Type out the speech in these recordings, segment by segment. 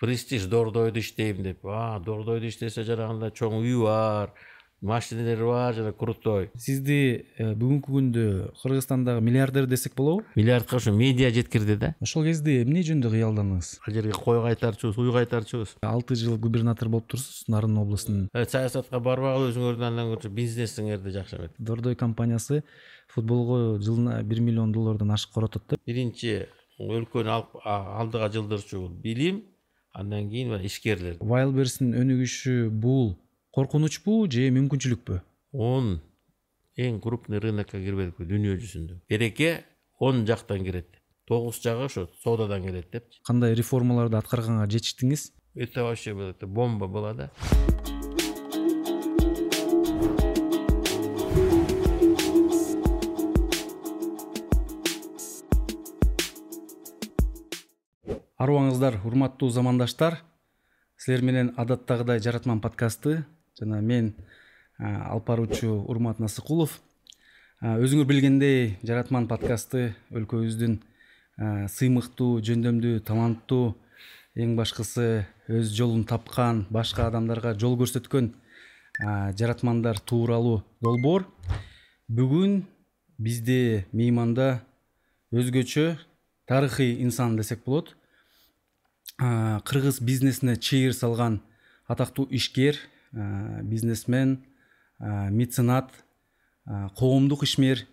престиж дордойдо иштейм деп. А дордойдо иштесе жанагындай чоң үйү бар машинелери бар жана крутой. Сизди э, бүгүнкү күндө кыргызстандагы миллиардер десек болобу? Миллиардка ушу медиа жеткирди да. Ошол кезде эмне жөнүндө кыялдандыңыз ал жерге кой кайтарчубуз уй кайтарчубуз алты жыл губернатор болуп турсуз нарын областынын э, саясатка барбагыла өзүңөрдүн андан көрчү бизнесиңерди жакшы эметип дордой компаниясы футболго жылына бир миллион доллардан ашык коротот да биринчи өлкөнү алдыга жылдырчу бул билим андан кийин ишкерлер. Вайлберстин өнүгүшү бул коркунучпу же мүмкүнчүлүкпү? Он эң крупный рынокко кирбедикпи дүйнө жүзүндө. Береке он жактан кирет. Тогуз жагы ошо соодадан келет депчи. Кандай реформаларды аткарганга жетиштиңиз? Это вообще это бомба была да арыбаңыздар урматтуу замандаштар. Силер менен адаттагыдай жаратман подкасты жана мен алып баруучу урмат насыкулов. Өзүңөр билгендей жаратман подкасты өлкөбүздүн сыймыктуу жөндөмдүү таланттуу эң башкысы өз жолун тапкан башка адамдарга жол көрсөткөн жаратмандар тууралуу долбоор. Бүгүн бизде мейманда өзгөчө тарыхый инсан десек болот кыргыз бизнесине чыйыр салган атактуу ишкер бизнесмен меценат коомдук ишмер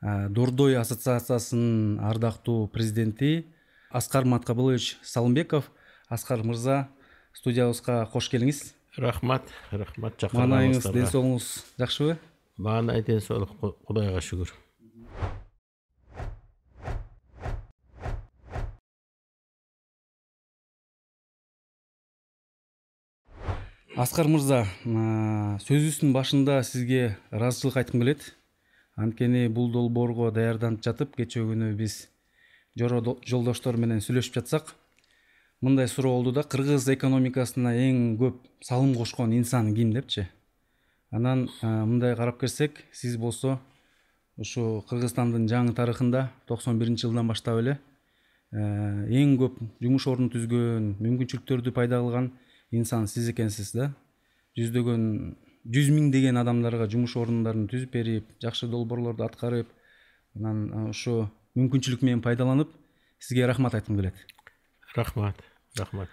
дордой ассоциациясынын ардактуу президенти аскар маткабылович салымбеков. Аскар мырза студиябызга кош келиңиз. Рахмат рахмат маанайыңыз ден соолугуңуз жакшыбы маанай ден соолук кудайга шүгүр аскар мырза сөзүбүздүн башында сизге ыраазычылык айткым келет. Анткени бул долбоорго даярданып жатып кечээ күнү биз жоро жолдоштор менен сүйлөшүп жатсак мындай суроо болду да кыргыз экономикасына эң көп салым кошкон инсан ким депчи? Анан мындай карап келсек сиз болсо ушу кыргызстандын жаңы тарыхында токсон биринчи жылдан баштап эле эң көп жумуш ордун түзгөн мүмкүнчүлүктөрдү пайда кылган инсан сиз экенсиз да жүздөгөн жүз миңдеген адамдарга жумуш орундарын түзүп берип жакшы долбоорлорду аткарып анан ушу мүмкүнчүлүк менен пайдаланып сизге рахмат айткым келет. Рахмат рахмат.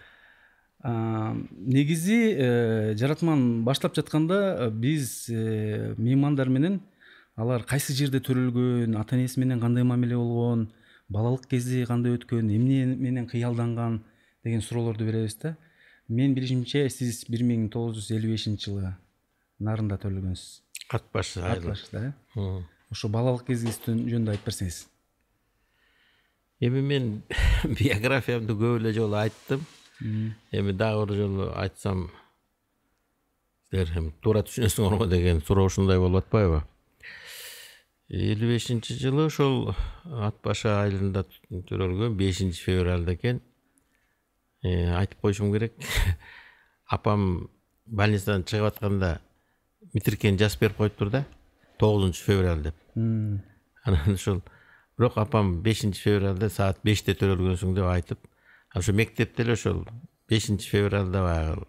Негизи э, жаратман баштап жатканда биз э, меймандар менен алар кайсы жерде төрөлгөн ата энеси менен кандай мамиле болгон балалык кези кандай өткөн эмне менен кыялданган деген суроолорду беребиз да. Менин билишимче сиз бир миң тогуз жүз элүү бешинчи жылы нарында төрөлгөнсүз ат баш ат башта э ошо балалык кезиңиз жөнүндө айтып берсеңиз эми мен биографиямды көп эле жолу айттым. Эми дагы бир жолу айтсам силер эми туура түшүнөсүңөр го деген суроо ушундай болуп атпайбы? Элүү бешинчи жылы ошол ат башы айылында төрөлгөм бешинчи февралда экен. Айтып коюшум керек апам больницадан чыгып атканда митиркени жазып берип коюптур да тогузунчу февраль деп анан ошол бирок апам бешинчи февралда саат беште төрөлгөнсүң деп айтып ошо мектепте эле ошол бешинчи февралда баягы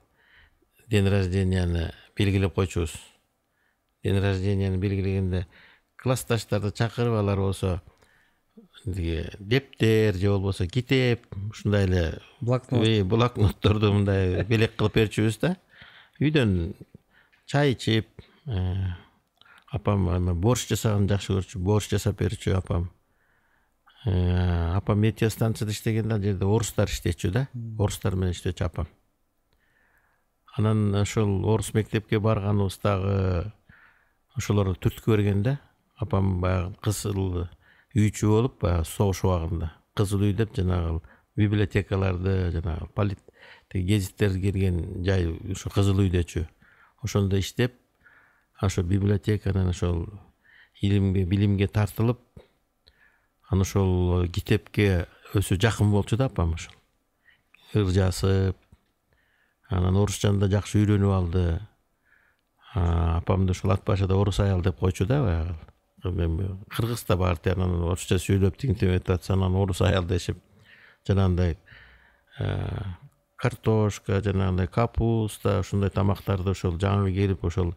день рожденияны белгилеп койчубуз день рожденияны белгилегенде классташтарды чакырып алар болсо тиги дептер же болбосо китеп ушундай эле блокнот. Блокнотторду мындай белек кылып берчүбүз да. Үйдөн чай ичип э, апам борщ жасаганды жакшы көрчү борщ жасап берчү апам. Э, апам метеостанцияда иштегенде ал жерде орустар иштечү да. Орустар менен иштечү апам. Анан ошол орус мектепке барганыбыздагы ошолорду түрткү берген да апам баягы кызыл үйчү болуп баягы согуш убагында. Кызыл үй деп жанагы библиотекаларды жанагы полит гезиттер кирген жай ушу кызыл үйдөчү ошондо иштеп ошо библиотеканан ошол илимге билимге тартылып анан ошол китепке өзү жакын болчу да апам ошол. Ыр жазып анан орусчаны да жакшы үйрөнүп алды. Апамды ушул ат башыда орус аял деп койчу да баягы кыргызда барты анан орусча сүйлөп тигинтип этип атса анан орус аял дешип жанагындай картошка жанагындай капуста ушундай тамактарды ошол жаңы келип ошол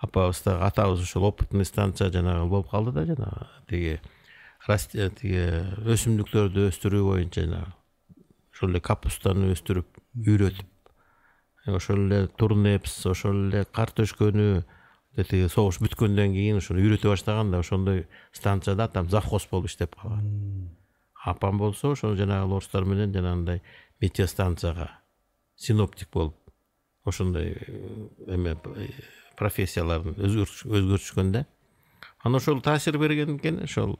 апабыз дагы атабыз ошол опытный станция жанагы болуп калды да жанагы. Тиги тиги өсүмдүктөрдү өстүрүү боюнча жанагы ошол эле капустаны өстүрүп үйрөтүп ошол эле турнепс ошол эле картөшкөнү тиги согуш бүткөндөн кийин ошону үйрөтө баштаганда ошондой станцияда атам завхоз болуп иштеп калган апам болсо ошол жанагы орустар менен жанагындай метеостанцияга синоптик болуп ошондой эме профессияларын өзгөртүшкөн да анан ошол таасир берген экен ошол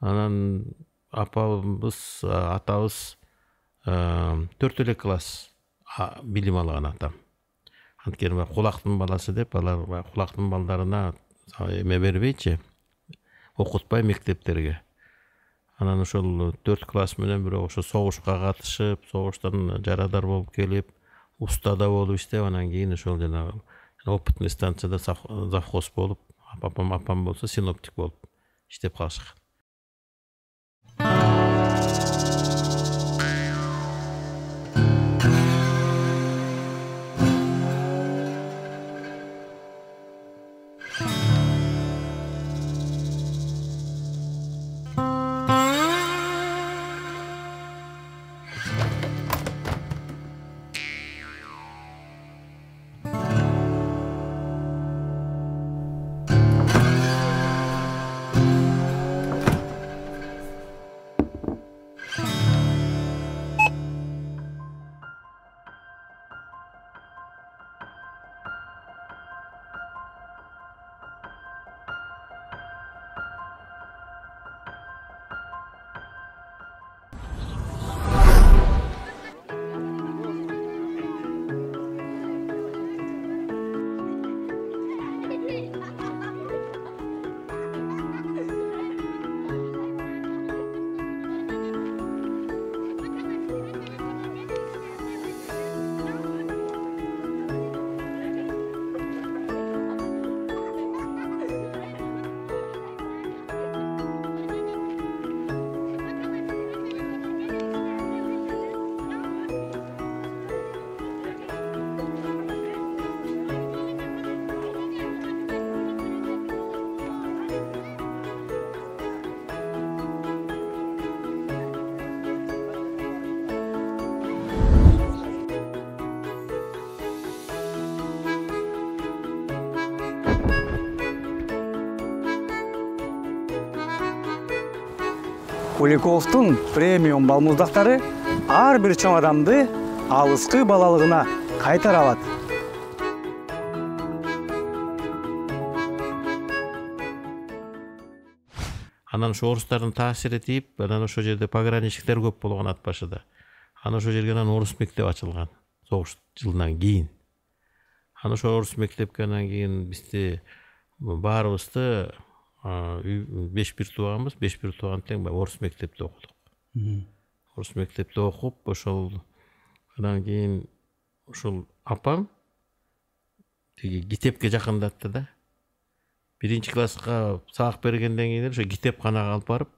анан апабыз атабыз төрт эле класс билим алган атам. Анткени баягы кулактын баласы деп алар баягы кулактын балдарына эме бербейчи окутпай мектептерге. Анан ошол төрт класс менен бирок ошо согушка катышып согуштан жарадар болуп келип уста да болуп иштеп анан кийин ошол жанагы опытный станцияда завхоз болуп апам апам болсо синоптик болуп иштеп калышкан. Куликовдун премиум балмуздактары ар бир чоң адамды алыскы балалыгына кайтара алат анан ошо орустардын таасири тиип анан ошол жерде пограничниктер көп болгон ат башыда. Анан ошол жерге анан орус мектеби ачылган согуш жылынан кийин. Анан ошол орус мектепке анан кийин бизди баарыбызды беш бир тууганбыз беш бир тууган тең баягы орус мектепте окудук. Орус мектепте окуп ошол анан кийин ушул апам тиги китепке жакындатты да. Биринчи класска сабак бергенден кийин эле ошо китепканага алып барып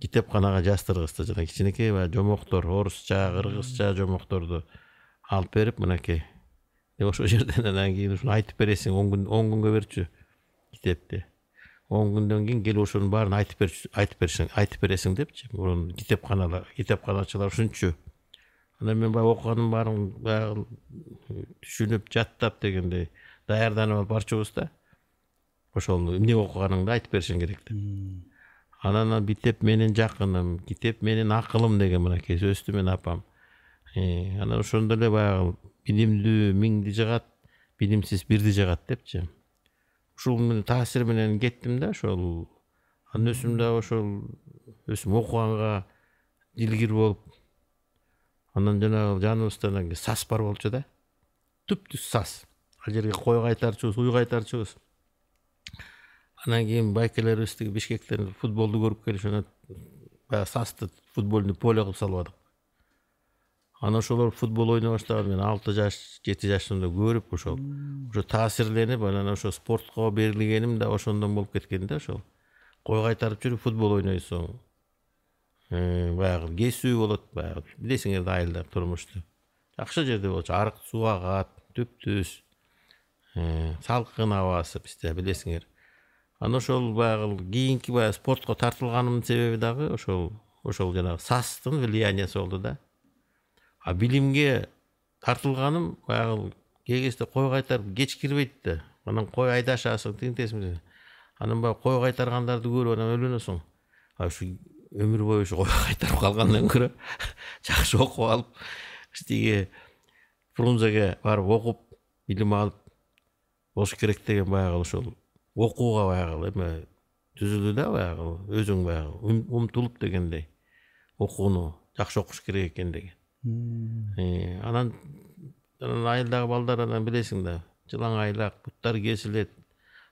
китепканага жаздыргызды жана кичинекей баягы жомоктор орусча кыргызча жомокторду алып берип мынакей деп ошол жерден анан кийин ушуну айтып бересиң он күн он күнгө берчү китепти он күндөн кийин келип ошонун баарын айтып бер айтып беришиң айтып бересиң депчи. Мурун китепканалар китепканачылар ушунчу анан мен баягы окуганымдын баарын баягы түшүнүп жаттап дегендей даярданып алып барчубуз да. Ошол эмне окуганыңды айтып беришиң керек деп. Анан китеп менин жакыным китеп менин акылым деген мынакей сөздү менен апам. Анан ошондо эле баягы билимдүү миңди жыгат билимсиз бирди жыгат депчи ушул таасир менен кеттим да ошол анан өзүм дагы ошол өзүм окуганга дилгир болуп анан жанагы жаныбызда сас бар болчу да. Түп түз сас. Ал жерге кой кайтарчубуз уй кайтарчубуз анан кийин байкелерибиз тиги бишкектен футболду көрүп келишип анан баягы састы футбольный поле кылып салып анан ошолор футбол ойной баштаганда мен алты жаш жети жашымда көрүп ошол ошо таасирленип анан ошо спортко берилгеним да ошондон болуп кеткен да ошол кой кайтарып жүрүп футбол ойнойсуң баягы кесүү болот баягы билесиңер да айылда турмушту жакшы жерде болчу арык суу агат түп түз салкын абасы бизде билесиңер анан ошол баягы кийинки баягы спортко тартылганымдын себеби дагы ошол ошол жанагы састын влияниясы болду да а билимге тартылганым баягы кезде кой кайтарып кеч кирбейт анан кой айдашасың тигинтесиң анан баягы кой кайтаргандарды көрүп анан ойлоносуң ушу өмүр бою ушу кой кайтарып калгандан көрө жакшы окуп алып тиги фрунзеге барып окуп билим алып болуш керек деген баягы ошол окууга баягы эме түзүлдү да баягы өзүң баягы умтулуп дегендей окууну жакшы окуш керек экен деген анан анан айылдагы балдар анан билесиң да жылаң айлак буттар кесилет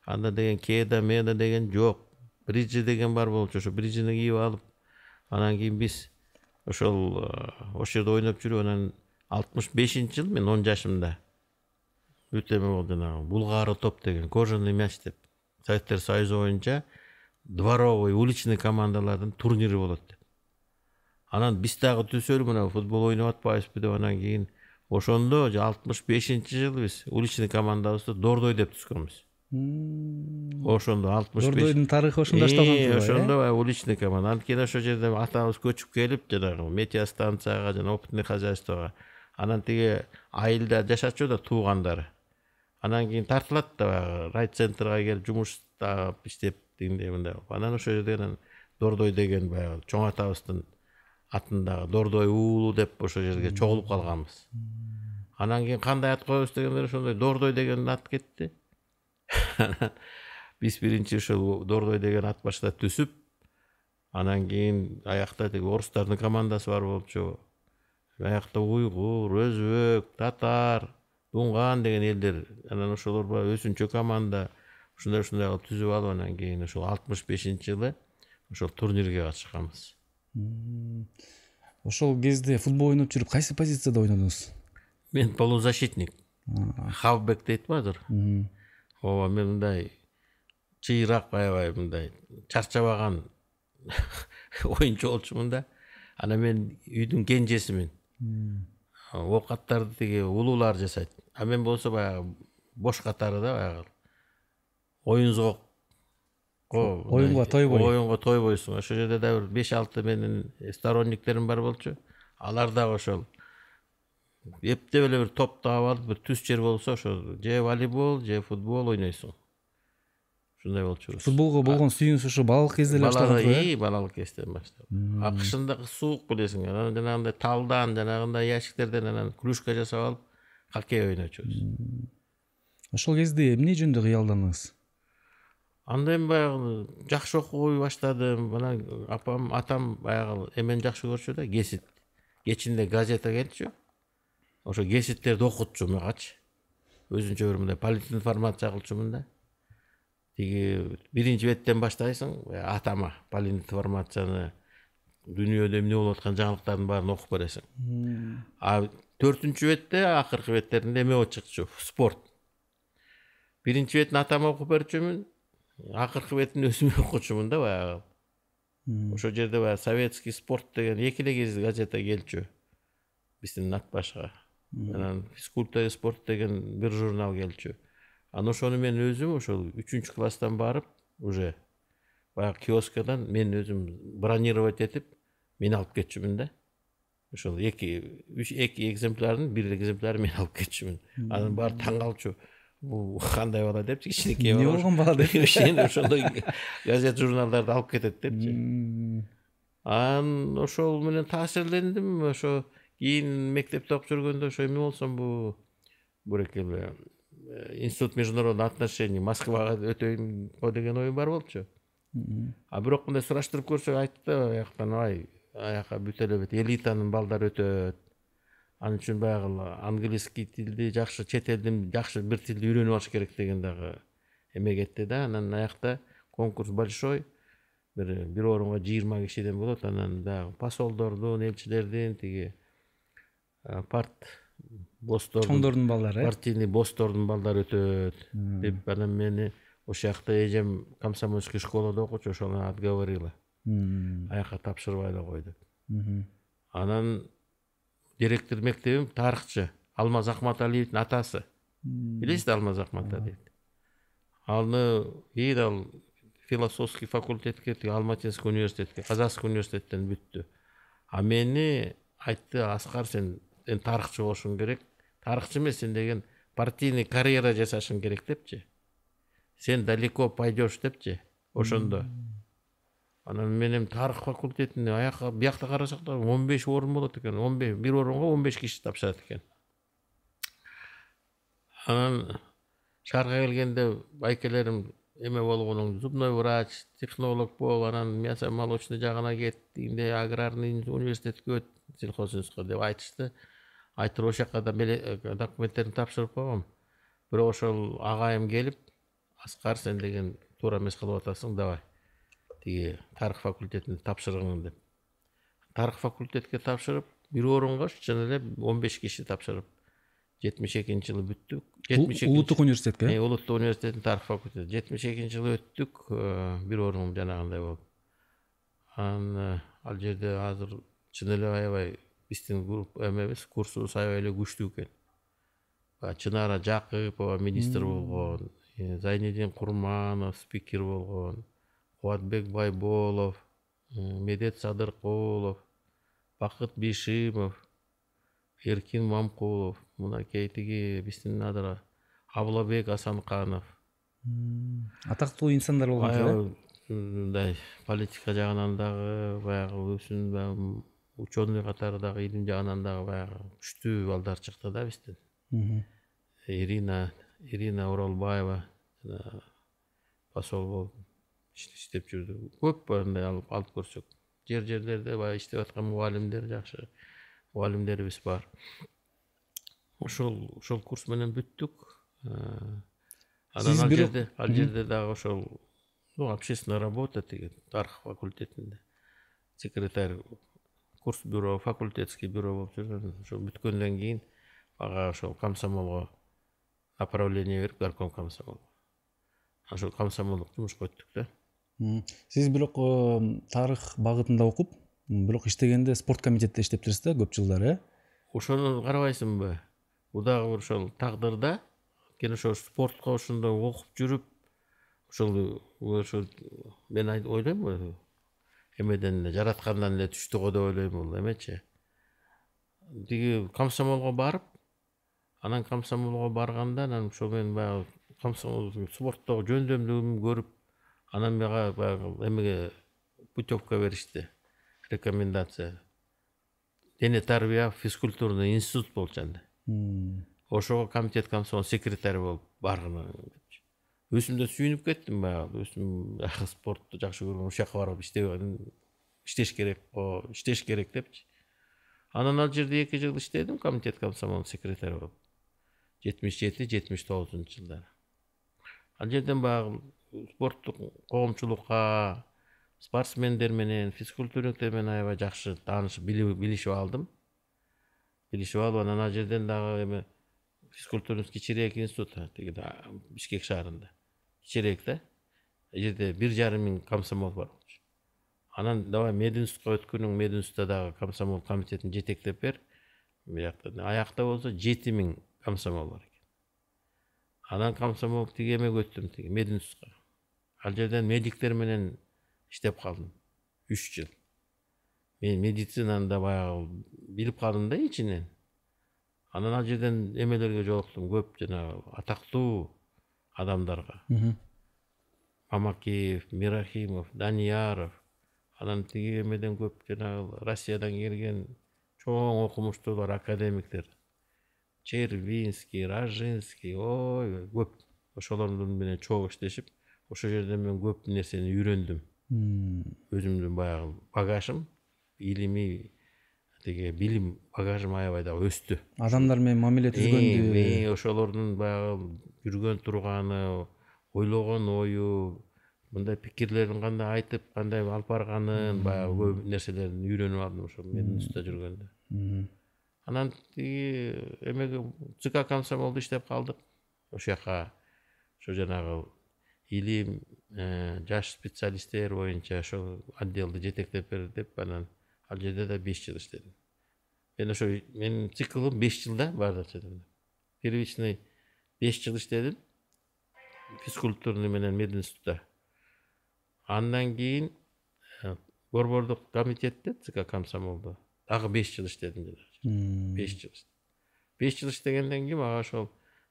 анда деген кеда меда деген жок бриджи деген бар болчу ошо бриджини кийип алып анан кийин биз ошол ошол жерде ойноп жүрүп анан алтымыш бешинчи жылы мен он жашымда өтө эме болду жанагы булгаары топ деген кожаный мяч деп советтер союзу боюнча дворовый уличный командалардын турнири болот деп анан биз дагы түзсөлү мына футбол ойноп атпайбызбы деп анан кийин ошондо алтымыш бешинчи жылы биз уличный командабызды дордой деп түзгөнбүз ошондо алтымыш беш дордойдун тарыхы ошондо башталган ошондо баягы уличный команда. Анткени ошол жерде атабыз көчүп келип жанагы метеостанцияга жана опытный хозяйствого. Анан тиги айылда жашачу да туугандары. Анан кийин тартылат да баягы. Райцентрга келип жумуш таап иштеп тигиндей мындай кылып. Анан ошол жерде анан дордой деген баягы чоң атабыздын атындагы дордой уулу деп ошол жерге чогулуп калганбыз. Анан кийин кандай ат коебуз дегенде ошондой дордой деген ат кетти. Анан биз биринчи ошол дордой деген ат баштап түзүп анан кийин аякта тиги орустардын командасы бар болчу. Аякта уйгур өзбек татар дуңган деген элдер анан ошолор баягы өзүнчө команда. Ушундай ушундай кылып түзүп алып анан кийин ошол алтымыш бешинчи жылы ошол турнирге катышканбыз ошол кезде футбол ойноп жүрүп кайсы позицияда ойнодуңуз мен полузащитник. Хавбек дейт го азыр ооба мен мындай чыйыраак аябай мындай чарчабаган оюнчу болчумун да анан мен үйдүн кенжесимин оокаттарды тиги улуулар жасайт. А мен болсо баягы бош катары да баягы оюнзгок оюнго тойбой оюнго тойбойсуң ошол жерде дагы бир беш алты менин сторонниктерим бар болчу. Алар дагы ошол. Эптеп эле бир топ таап алып бир түз жер болсо ошо же волейбол же футбол ойнойсуң. Ушундай болчубуз футболго болгон сүйүүнүз ушу балалык кезде эле башталган ии балалык кезден баштап а кышындагы суук билесиң. Анан жанагындай талдан жанагындай ящиктерден анан клюшка жасап алып хоккей ойночубуз ошол кезде эмне жөнүндө кыялдандыңыз анда эми баягы жакшы окуй баштадым. Анан апам атам баягы эмени жакшы көрчү да кесип кечинде газета келчү ошо кеситтерди окутчу магачы өзүнчө бир мындай политинформация кылчумун да тиги биринчи беттен баштайсың атама политинформацияны дүйнөдө эмне болуп аткан жаңылыктардын баарын окуп бересиң. А төртүнчү бетте акыркы беттеринде эме чыкчу спорт. Биринчи бетин атама окуп берчүмүн акыркы бетин өзүм окучумун да баягы. Ошол жерде баягы советский спорт деген эки эле газета келчү. Биздин ат башка. Анан физкультура и спорт деген бир журнал келчү. Анан ошону мен өзүм ошол үчүнчү класстан барып уже баягы киоскадан мен өзүм бронировать этип мен алып кетчүмүн да. Ошол эки үч эки экземплярдын бир экземплярын мен алып кетчүмүн. Анан баары таң калчу бул кандай бала депчи кичинекей эмне болгон бала деп ошондой газет журналдарды алып кетет депчи анан ошол менен таасирлендим ошо кийин мектепте окуп жүргөндө ошо эме болсомбу бурекеле институт международных отношений москвага өтөйүн го деген оюм бар болчу а бирок мындай сураштырып көрсөк айтты да аяктан ай аяка бүт эле элитанын балдары өтөт ал үчүн баягы английский тилди жакшы чет элдин жакшы бир тилди үйрөнүп алыш керек деген дагы эме кетти да. Анан аякта конкурс большой. Бир бир орунга жыйырма кишиден болот анан дагы посолдордун элчилердин тиги парт босстордун чоңдордун балдары. э партийный босстордун балдары өтөт. Деп анан мени ошол жакта эжем комсомольский школада окучу ошол отговорила. Аяка тапшырбай эле кой деп анан директор мектебим тарыхчы алмаз акматалиевдин атасы билесиз да алмаз акматалиевди аны кийин ал философский факультетке тиги алматинский университетке казакский университеттен бүттү а мени айтты аскар сен сен тарыхчы болушуң керек тарыхчы эмес сен деген партийный карьера жасашың керек депчи сен далеко пойдешь депчи ошондо анан мен эми тарых факультетине аяка биякта карасак да он беш орун болот экен он беш бир орунга он беш киши тапшырат экен. Анан шаарга келгенде байкелерим эме болгонуң зубной врач технолог бол анан мясо молочный жагына кет тигиндей аграрный университетке өт сельхозинститутка деп айтышты. Айтып ошол жака да документтерин тапшырып койгом. Бирок ошол агайым келип аскар сен деген туура эмес кылып атасың давай тиги тарых факультетине тапшыргын деп. Тарых факультетке тапшырып бир орунга чын эле он беш киши тапшырып жетимиш экинчи жылы бүттүк. Жетимиш улуттук университетке? Э улуттук университеттин тарых факультети. Жетимиш экинчи жылы өттүк бир орун жанагындай болуп. Анан ал жерде азыр чын эле аябай биздин группа эмебиз курсубуз аябай эле күчтүү экен. Баягы чынара жакыпова министр болгон зайнидин курманов спикер болгон кубатбек байболов медет садыркулов бакыт бишимов эркин мамкулов мынакей тиги биздин абылабек асанканов атактуу инсандар болгон аябай мындай политика жагынан дагы баягы өзүнүн ученый катары дагы илим жагынан дагы баягы күчтүү балдар чыкты да бизден ирина ирина оролбаева посол болуп иштеп жүрдү көп андай алып көрсөк жер жерлерде баягы иштеп аткан мугалимдер жакшы мугалимдерибиз бар ошол ошол курс менен бүттүк анан ал жерде ал жерде дагы ошол ну общественная работа тиги тарых факультетинде секретарь курс бюро факультетский бюро болуп жүргөн ошо бүткөндөн кийин ага ошол комсомолго направление берип горком комсомол ошол комсомолдук жумушка өттүк да сиз бирок тарых багытында окуп бирок иштегенде спорт комитетте иштептирсиз да көп жылдар э? Ошону карабайсыңбы? Бул дагы бир ошол тагдыр да анткени ошо спортко ошондой окуп жүрүп ошол ошо мен ойлойм эмеден эле жараткандан эле түштү го деп ойлойм бул эмечи тиги комсомолго барып анан комсомолго барганда анан ошол менен баягы комсомол спорттогу жөндөмдүгүн көрүп анан мага баягы эмеге путевка беришти рекомендация дене тарбия физкультурный институт болчу анда ошого комитет комсомол секретарь болуп баргын депчи өзүм да сүйүнүп кеттим баягы өзүм спортду жакшы көргөн ушул жака барып иштебей иштеш керек го иштеш керек депчи анан ал жерде эки жыл иштедим комитет комсомол секретарь болуп жетимиш жети жетимиш тогузунчу жылдары ал жерден баягы спорттук коомчулукка спортсмендер менен физкультурниктер менен аябай жакшы таанышып билишип алдым. Билишип алып анан ал жерден дагы эме физкультурный кичирээк институт тиги бишкек шаарында. Кичирээк да. Ал жерде бир жарым миң комсомол бар анан давай мединститутка өткүнүң мединститутта дагы комсомол комитетин жетектеп бер. Биякта аякта болсо жети миң комсомол бар экен. Анан комсомол тиги эмеге өттүм тиги мединститутка ал жерден медиктер менен иштеп калдым. Үч жыл. Мен медицинаны да баягы билип калдым да ичинен анан ал жерден эмелерге жолуктум. Көп жанагы атактуу адамдарга. Мамакеев мирахимов данияров. Анан тиги эмеден көп жанагы россиядан келген чоң окумуштуулар академиктер. Червинский рожинский ой көп ошолор менен чогуу иштешип ошол жерден мен көп нерсени үйрөндүм өзүмдүн баягы багажым илимий тиги билим багажым аябай дагы өстү. Адамдар менен мамиле түзгөндү ошолордун баягы жүргөн турганы ойлогон ою мындай пикирлерин кандай айтып кандай алып барганын баягы көп нерселерин үйрөнүп алдым ошол мединститутта жүргөндө. Анан тиги эмеге цк комсомолдо иштеп калдык. Ошол жака ошо жанагы илим жаш специалисттер боюнча ошол отделди жетектеп бер деп анан ал жерде да беш жыл иштедим. Мен ошо менин циклым беш жылда баардык первичный беш жыл иштедим. Физкультурный менен мединститутта. Андан кийин э, борбордук комитетте цк комсомолдо дагы беш жыл иштедим беш жыл беш жыл иштегенден кийин мага ошол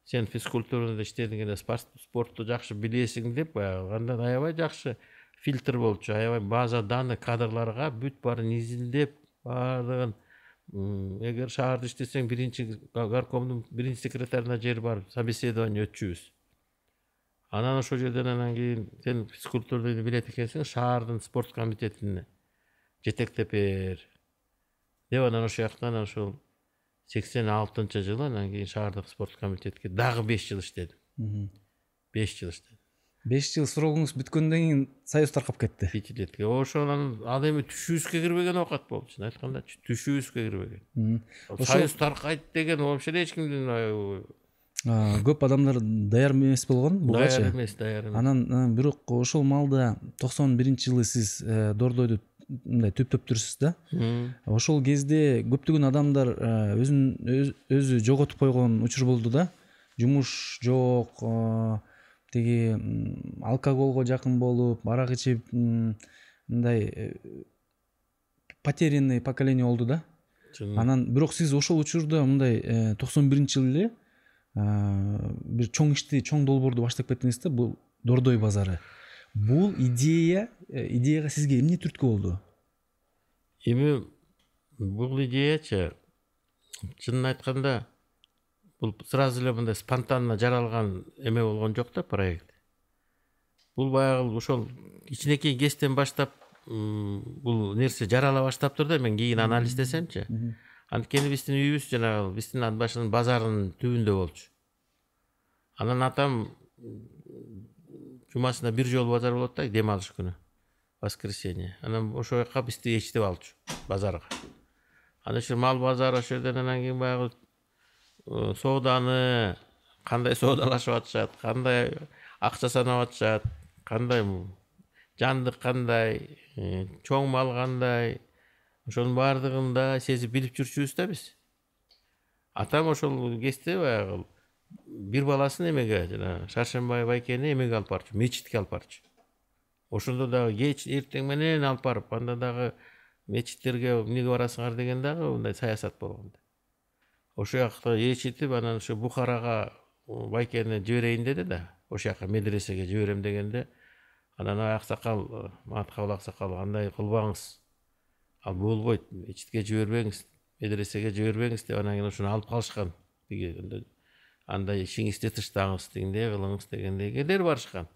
сен физкультурада иштедиң эле спортту жакшы билесиң деп баягы андан аябай жакшы фильтр болчу. Аябай база данных кадрларга бүт баарын изилдеп баардыгын эгер шаарда иштесең биринчи горкомдун биринчи секретарына жер барып собеседование өтчүбүз. Анан ошол жерден анан кийин сен физкультурду билет экенсиң шаардын спорт комитетине жетектеп бер. Деп анан ошол жактан ошол сексен алтынчы жылы анан кийин шаардык спорт комитетке дагы беш жыл иштедим беш жыл иштедим беш жыл срогуңуз бүткөндөн кийин союз таркап кетти пятилетка ошол анан ал эми түшүбүзгө кирбеген оокат болду чын айткандачы түшүбүзгө кирбеген союз таркайт деген вообще эле эч кимдин көп адамдар даяр эмес болгон бугачы даяр эмес даяр эмес анан бирок ошол маалда токсон биринчи жылы сиз э, дордойду мындай түптөптүрсүз да. Ошол кезде көптөгөн адамдар өзүн өзү жоготуп койгон учур болду да. Жумуш жок тиги алкоголго жакын болуп арак ичип мындай э, потерянный поколение болду да. Анан бирок сиз ошол учурда мындай э, токсон биринчи жылы эле бир чоң ишти чоң долбоорду баштап кеттиңиз да бул дордой базары бул идея э, идеяга сизге эмне түрткү болду? Эми бул идеячы. Чынын айтканда бул сразу эле мындай спонтанно жаралган эме болгон жок да проект. Бул баягы ошол кичинекей кезден баштап бул нерсе жарала баштаптыр да мен кийин анализдесемчи анткени биздин үйүбүз жанагы биздин башынын базарынын түбүндө болчу. Анан атам жумасына бир жолу базар болот да дем алыш күнү воскресенье анан ошол жака бизди ээрчитип алчу базарга анан ошол мал базары ошол жерден анан кийин баягы сооданы кандай соодалашып атышат кандай акча санап атышат кандай жандык кандай чоң мал кандай ошонун баардыгын да сезип билип жүрчүбүз да биз атам ошол кезде баягы бир баласын эмеге жанагы шаршембай байкени эмеге алып барчу мечитке алып барчу. Ошондо дагы кеч эртең менен алып барып анда дагы мечиттерге эмнеге барасыңар деген дагы мындай саясат болгон ошол жакта ээрчитип анан ошо бухарага байкени жиберейин деди да. Ошол жака медресеге жиберем дегенде анан аксакал маткабыл аксакал андай кылбаңыз ал болбойт мечитке жибербеңиз медресеге жибербеңиз деп анан кийин ошону алып калышкан андай ишиңизди тыштаңыз тигиндей кылыңыз дегендей кедер барышкан.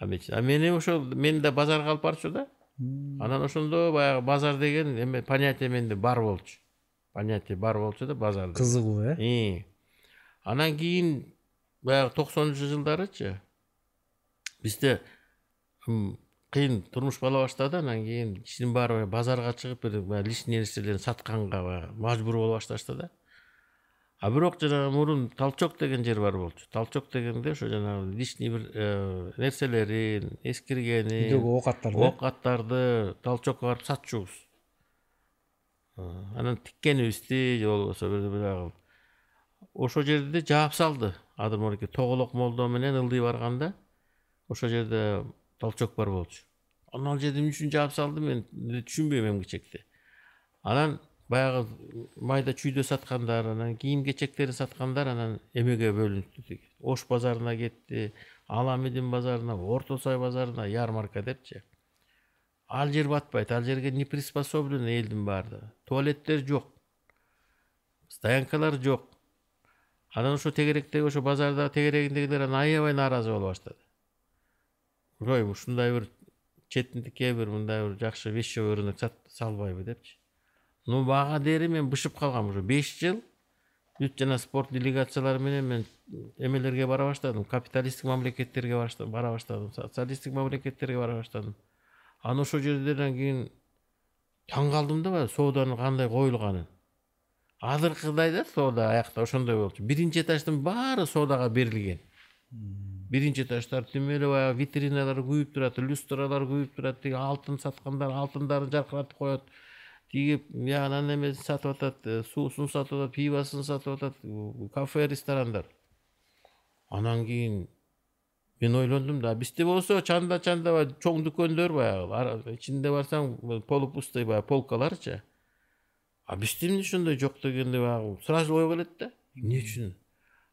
А мени ошол мени да базарга алып барчу да? Анан ошондо баягы базар деген эме понятие менде бар болчу. Понятие бар болчу да базар кызыгуу э? Анан кийин баягы токсонунчу жылдарычы бизде кыйын турмуш боло баштады. Анан кийин кишинин баары базарга чыгып бир лишний нерселерин сатканга баягы мажбур боло башташты да. А бирок жанагы мурун толчок деген жер бар болчу. Толчок дегенде ошо жанагы лишний бир э, нерселерин эскиргени үйдөгү оокаттарды. оокаттарды толчокко барып сатчубуз анан тиккенибизди же болбосо бир ошол жерде жаап салды. Азыр моки тоголок молдо менен ылдый барганда ошол жерде толчок бар болчу. Анан ал жерди эмне үчүн жаап салды мен түшүнбөйм эмгичекти. Анан баягы майда чүйдө саткандар анан кийим кечектерин саткандар анан эмеге бөлүнүптү тиги. Ош базарына кетти аламедин базарына орто сай базарына ярмарка депчи. Ал жер батпайт ал жерге не приспособлен элдин баардыгы? Туалеттер жок стоянкалар жок. Анан ошо тегеректеги ошо базардагы тегерегиндегилер анан аябай нааразы боло баштады. Ой ушундай бир четиндикке бир мындай бир жакшы вещевой рынок салбайбы депчи. Ну бага дээри мен бышып калгам уже. Беш жыл бүт жана спорт делегациялары менен мен эмелерге бара баштадым. Капиталисттик мамлекеттерге бара баштадым. Социалисттик мамлекеттерге бара баштадым. Анан ошол жерден кийин таң калдым да баягы сооданын кандай коюлганын азыркыдай да соода аякта ошондой болчу. Биринчи этаждын баары соодага берилген. Биринчи этаждар тим эле баягы витриналар күйүп турат люстралар күйүп турат тиги алтын саткандар алтындарын жаркыратып коет тиги биягынан немесин сатып атат суусун сатып атат пивосун сатып атат кафе ресторандар анан кийин мен ойлондум да бизде болсо чанда чанда чоң дүкөндөр баягы ичинде барсаң полупустой баягы полкаларчы а бизде эмне ошондой жок дегенде баягы сразу ой келет да эмне үчүн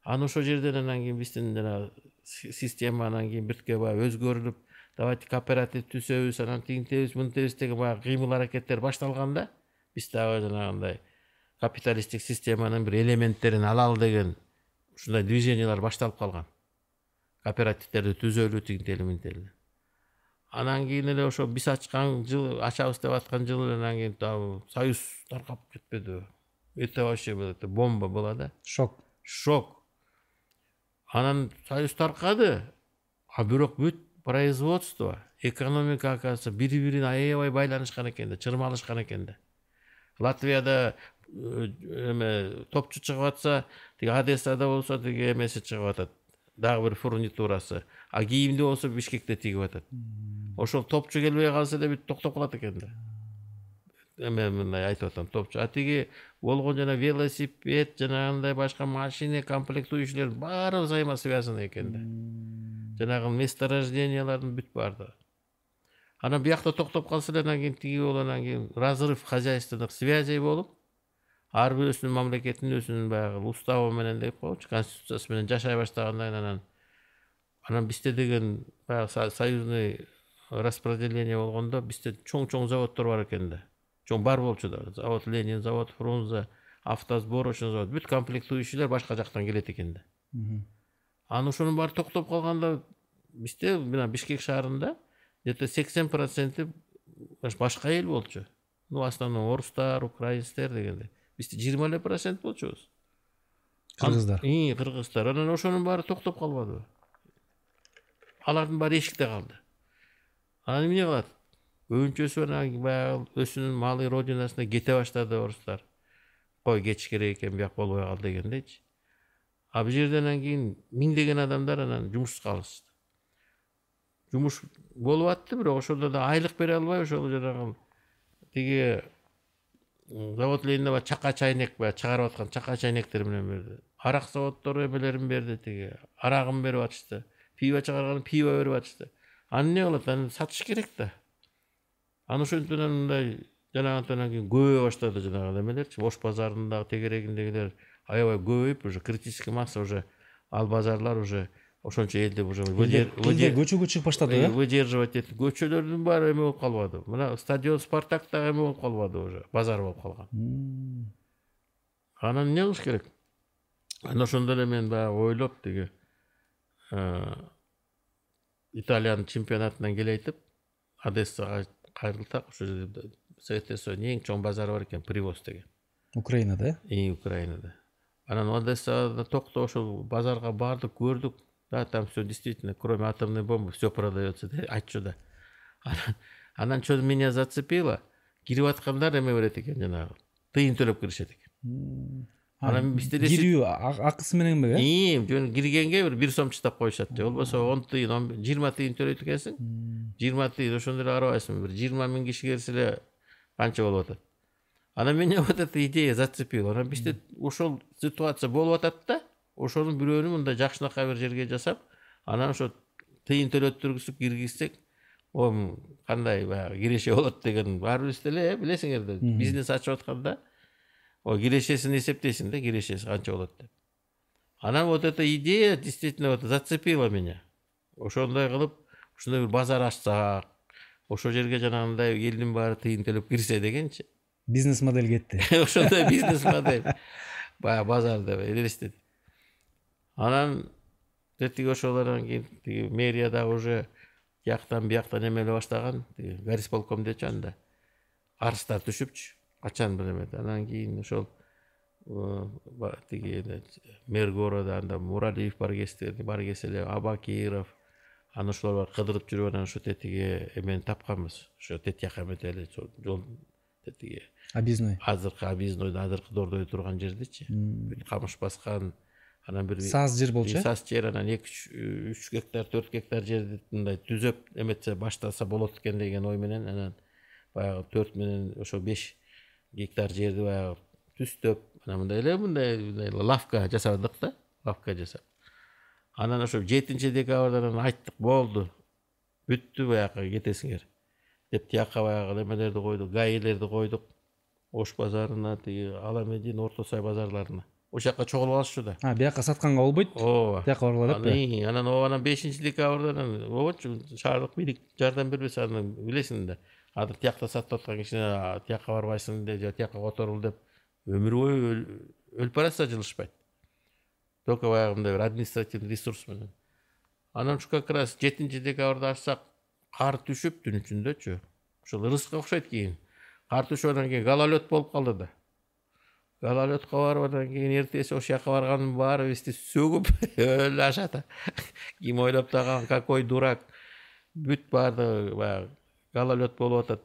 анан ошол жерден анан кийин биздин жанагы система анан кийин биртке баягы өзгөрүлүп давайте кооператив түзөбүз анан тигинтебиз мынтебиз деген баягы кыймыл аракеттер башталганда биз дагы жанагындай капиталисттик системанын бир элементтерин алалы деген ушундай движениялар башталып калган. Кооперативдерди түзөлү тигинтели мынтели анан кийин эле ошо биз ачкан жылы ачабыз деп аткан жылы анан кийин дагы союз таркап кетпедиби это вообще бомба была да? Шок. Шок. Анан союз таркады а бирок бүт производство экономика оказывается бири бирине аябай байланышкан экен да чырмалышкан экен да. Латвияда эме топчу чыгып атса тиги одессада болсо тиги эмеси чыгып атат дагы бир фурнитурасы. А кийимди болсо бишкекте тигип атат. Ошол топчу келбей калса эле бүт токтоп калат экен да. Эме мындай айтып атам топчу а тиги болгон жана велосипед жанагындай башка машина комплектующийлер баары взаимосвязанный экен да жанагы месторождениялардын бүт баардыгы анан биякта токтоп калса эле анан кийин тиги болуп анан кийин разрыв хозяйственных связей болуп ар бирөөсүнүн мамлекеттин өзүнүн баягы уставы менен деп коебучу конституциясы менен жашай баштагандан кийин анан анан бизде деген баягы союзный распределение болгондо бизде чоң чоң заводдор бар экен да чоң бар болчу да завод ленин завод фрунзе автосборочный завод бүт комплектующийлер башка жактан келет экен да анан ошонун баары токтоп калганда бизде мына бишкек шаарында где то сексен проценти башка эл болчу ну в основном орустар украинецтер дегендей бизде жыйырма эле процент болчубуз кыргыздар кыргыздар анан ошонун баары токтоп калбадыбы алардын баары эшикте калды анан эмне кылат көбүнчөсү анан баягы өзүнүн малый родинасына кете баштады орустар кой кетиш керек экен бияк болбой калды дегендейчи а бул жерде анан кийин миңдеген адамдар анан жумушсуз калышты жумуш болуп атты бирок ошондо да айлык бере албай ошол жанагы тиги завод ленинде баягы чака чайнек баягы чыгарып аткан чака чайнектер менен берди арак заводдору эмелерин берди тиги арагын берип атышты пиво чыгарган пиво берип атышты. Анан эмне кылат анан сатыш керек да анан ошентип анан мындай жанагынтан кийин көбөйө баштады жанагы эмелерчи ош базарындагы тегерегиндегилер аябай көбөйүп уже критический масса уже ал базарлар уже ошончо элди уже элдер көчөгө чыгып баштады э выдерживать этип көчөлөрдүн баары эме болуп калбады. Мына стадион спартак дагы эме болуп калбады уже базар болуп калган. Анан эмне кылыш керек? Анан ошондо эле мен баягы ойлоп тиги италиянын чемпионатынан келейтип одессага кайрылсак ошол жерде союздун эң чоң базары бар экен привоз деген украинада э украинада анан одессада токтоп ошол базарга бардык көрдүк да там все действительно кроме атомной бомбы все продается деп айтчу да. Анан что меня зацепило кирип аткандар эме берет экен жанагы тыйын төлөп киришет экен анан бизде кирүү акысы менен эмеби жөн киргенге бир бир сом чыдап коюшат же болбосо он тыйын жыйырма тыйын төлөйт экенсиң жыйырма тыйын ошондо эле карабайсыңбы бир жыйырма миң киши келсе эле канча болуп атат анан меня вот эта идея зацепила анан бизде ошол ситуация болуп атат да ошонун бирөөнү мындай жакшынакай бир жерге жасап анан ошо тыйын төлөттүргүзүп киргизсек кандай баягы киреше болот деген баарыбыз деле э билесиңер да бизнес ачып атканда кирешесин эсептейсиң да кирешеси канча болот деп. Анан вот эта идея действительно вот зацепила меня. Ошондой кылып ушундай бир базар ачсак ошол жерге жанагындай элдин баары тыйын төлөп кирсе дегенчи. Бизнес модель кетти. Ошондой бизнес модель. Баягы базар деп элестетип анан тетиги ошолордон кийин тиги мэрия дагы уже тияктан бияктан эмелей баштаган тиги горисполком дечү анда арыздар түшүпчү. Качан эмеде анан кийин ошол тиги мэр города анда муралиев бар кезде бар келсе эле абакиров. Анан ошолор кыдырып жүрүп анан ошо тетиги эмени тапканбыз. Ошо тет жака эметип эле жол тетиги. Объездной. Азыркы объезднойдун азыркы дордой турган жердечи. Бүт камыш баскан анан бир саз жер болчу э? Саз жер анан эки үч гектар төрт гектар жерди мындай түзөп эметсе баштаса болот экен деген ой менен анан баягы төрт менен ошо беш гектар жерди баягы түстөп анан мындай эле мындай мындай лавка жасадык да лавка жасап анан ошо жетинчи декабрдан айттык болду бүттү баягы кетесиңер деп тияка баягы немелерди койдук гаилерди койдук ош базарына тиги ала медин орто сай базарларына ошол жака чогулуп алышчу да а бияка сатканга болбойт ооба тияка баргыла деппи анан о анан бешинчи декабрда анан болбочу шаардык бийлик жардам бербесе анан билесиң да азыр тиякта сатып аткан кишине тияка барбайсың де же тияка которул деп өмүр бою өл- өлүп баратса жылышпайт только баягы мындай бир административный ресурс менен. Анан ушу как раз жетинчи декабрда ачсак кар түшүп түн ичиндечү ушул ырыска окшойт кийин кар түшүп анан кийин гололед болуп калды да. Гололедко барып анан кийин эртеси ошол жака барганын баарыбызды сөгүп өлү ашата ким ойлоп таган какой дурак. Бүт баардыгы баягы гололед болуп атат.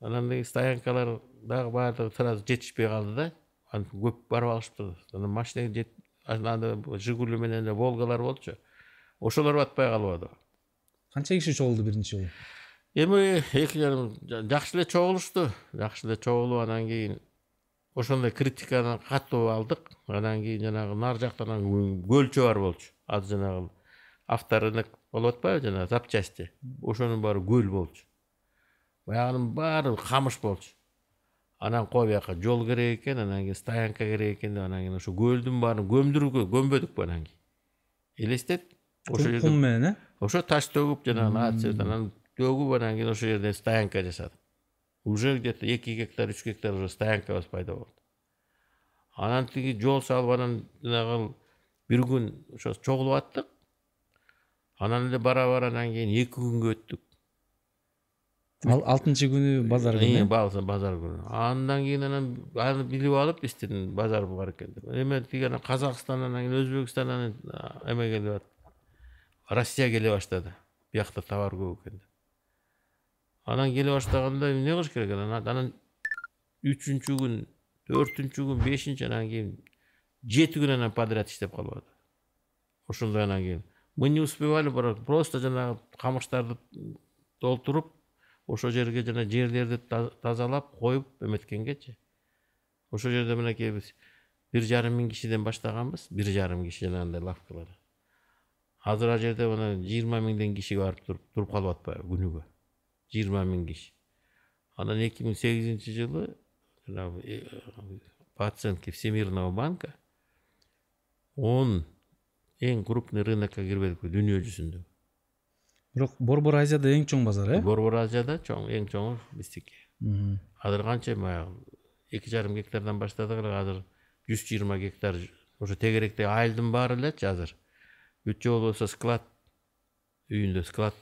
Анан тиги стоянкалар дагы баардыгы сразу жетишпей калды да. Антип көп барып анан машина жет анан жигули менен эле волгалар болчу. Ошолор батпай калып атат канча киши чогулду биринчи жолу? Эми эки жарым жа- жакшы эле чогулушту. Жакшы эле чогулуп анан кийин ошондой критиканы катуу алдык. Анан кийин жанагы нары анан көлчө бар болчу. Азыр жанагы авторынок болуп атпайбы жанагы запчасти. Ошонун баары көл болчу баягынын баары камыш болчу. Анан кой бияка жол керек экен анан кийин стоянка керек экен деп анан кийин ошо көлдүн баарын көмдүргө көмбөдүкпү анан кийин элестет кум жерде менен э? Ошо таш төгүп жанагы нацеп анан төгүп анан кийин ошол жерде стоянка жасадык уже где то эки гектар үч гектар уже стоянкабыз пайда болду. Анан тиги жол салып анан жанагы бир күн ошо чогулуп аттык. Анан эле бара бара анан кийин эки күнгө өттүк. Ал- алтынчы күнү базар күнү э? базар күнү. Андан кийин анан аны билип алып биздин базар бар экен деп. Эме тиги анан казакстан анан кийин өзбекстан анан а, эме келип атты. Россия келе баштады. Биякта товар көп экен деп. Анан келе баштаганда эмне кылыш керек анан? Анан үчүнчү күн төртүнчү күн бешинчи анан кийин жети күн анан подряд иштеп калып атат ошондой анан кийин. Мы не успевали просто жанагы камыштарды толтуруп ошол жерге жана жерлерди та- тазалап коюп эметкенгечи ошол жерде мынакей биз бир жарым миң кишиден баштаганбыз бир жарым киши жанагындай лавкалар азыр ал жерде мына жыйырма миңден киши барып туруп туруп калып атпайбы күнүгө жыйырма миң киши анан эки миң сегизинчи жылы жанагы э, по оценке всемирного банка он эң крупный рынокко кирбедикпи дүйнө жүзүндө бирок борбор азияда эң чоң базар э борбор азияда чоң эң чоңу биздики азыр канча баягы эки жарым гектардан баштадык эле азыр жүз жыйырма гектар ошо тегеректеги айылдын баары элечи азыр бүт же болбосо склад үйүндө склад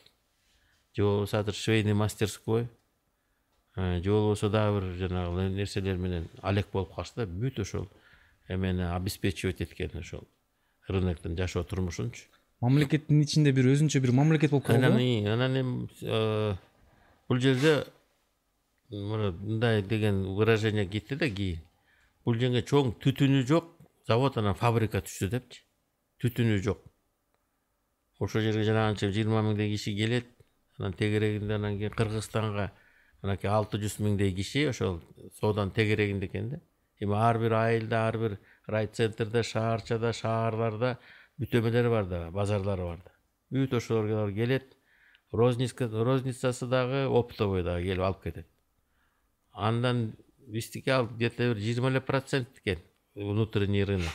же болбосо азыр швейный мастерской же болбосо дагы бир жанагы нерселер менен алек болуп калышты да бүт ошол эмени обеспечивать эткен ошол рыноктун жашоо турмушунчу мамлекеттин ичинде бир өзүнчө бир мамлекет болуп анан калды и- анан эми э, бул жерде мына мындай деген выражение кетти да кийин бул жерге чоң түтүнү жок завод анан фабрика түштү депчи түтүнү жок ошол жерге жанагынча жыйырма миңдей киши келет анан тегерегинде анан кийин кыргызстанга мынакей алты жүз миңдей киши ошол сооданын тегерегинде экен да эми ар бир айылда ар бир райцентрде шаарчада шаарларда бүт эмелери бар да базарлары бар да бүт ошолор келет розница розницасы дагы оптовый дагы келип алып кетет андан биздики ал где то бир жыйырма эле процент экен внутренний рынок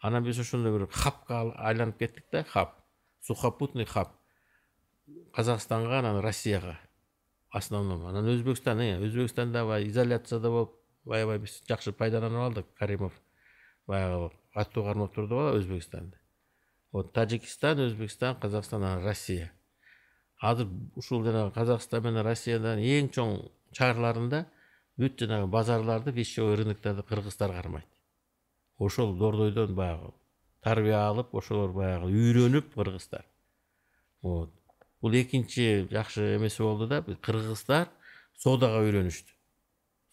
анан биз ошондой бир хабка айланып кеттик да хаб сухопутный хаб казакстанга анан россияга основном анан өзбекстан э өзбекстанда баягы изоляцияда болуп аябай биз жакшы пайдаланып алдык каримов баягы катуу кармап турду го өзбекстанды вот тажикстан өзбекстан казакстан анан россия. Азыр ушул жанагы казакстан менен россиядан эң чоң шаарларында бүт жанагы базарларды вещевой рыноктарды кыргыздар кармайт. Ошол дордойдон баягы тарбия алып ошолор баягы үйрөнүп кыргыздар. Вот. Бул экинчи жакшы эмеси болду да кыргыздар соодага үйрөнүштү.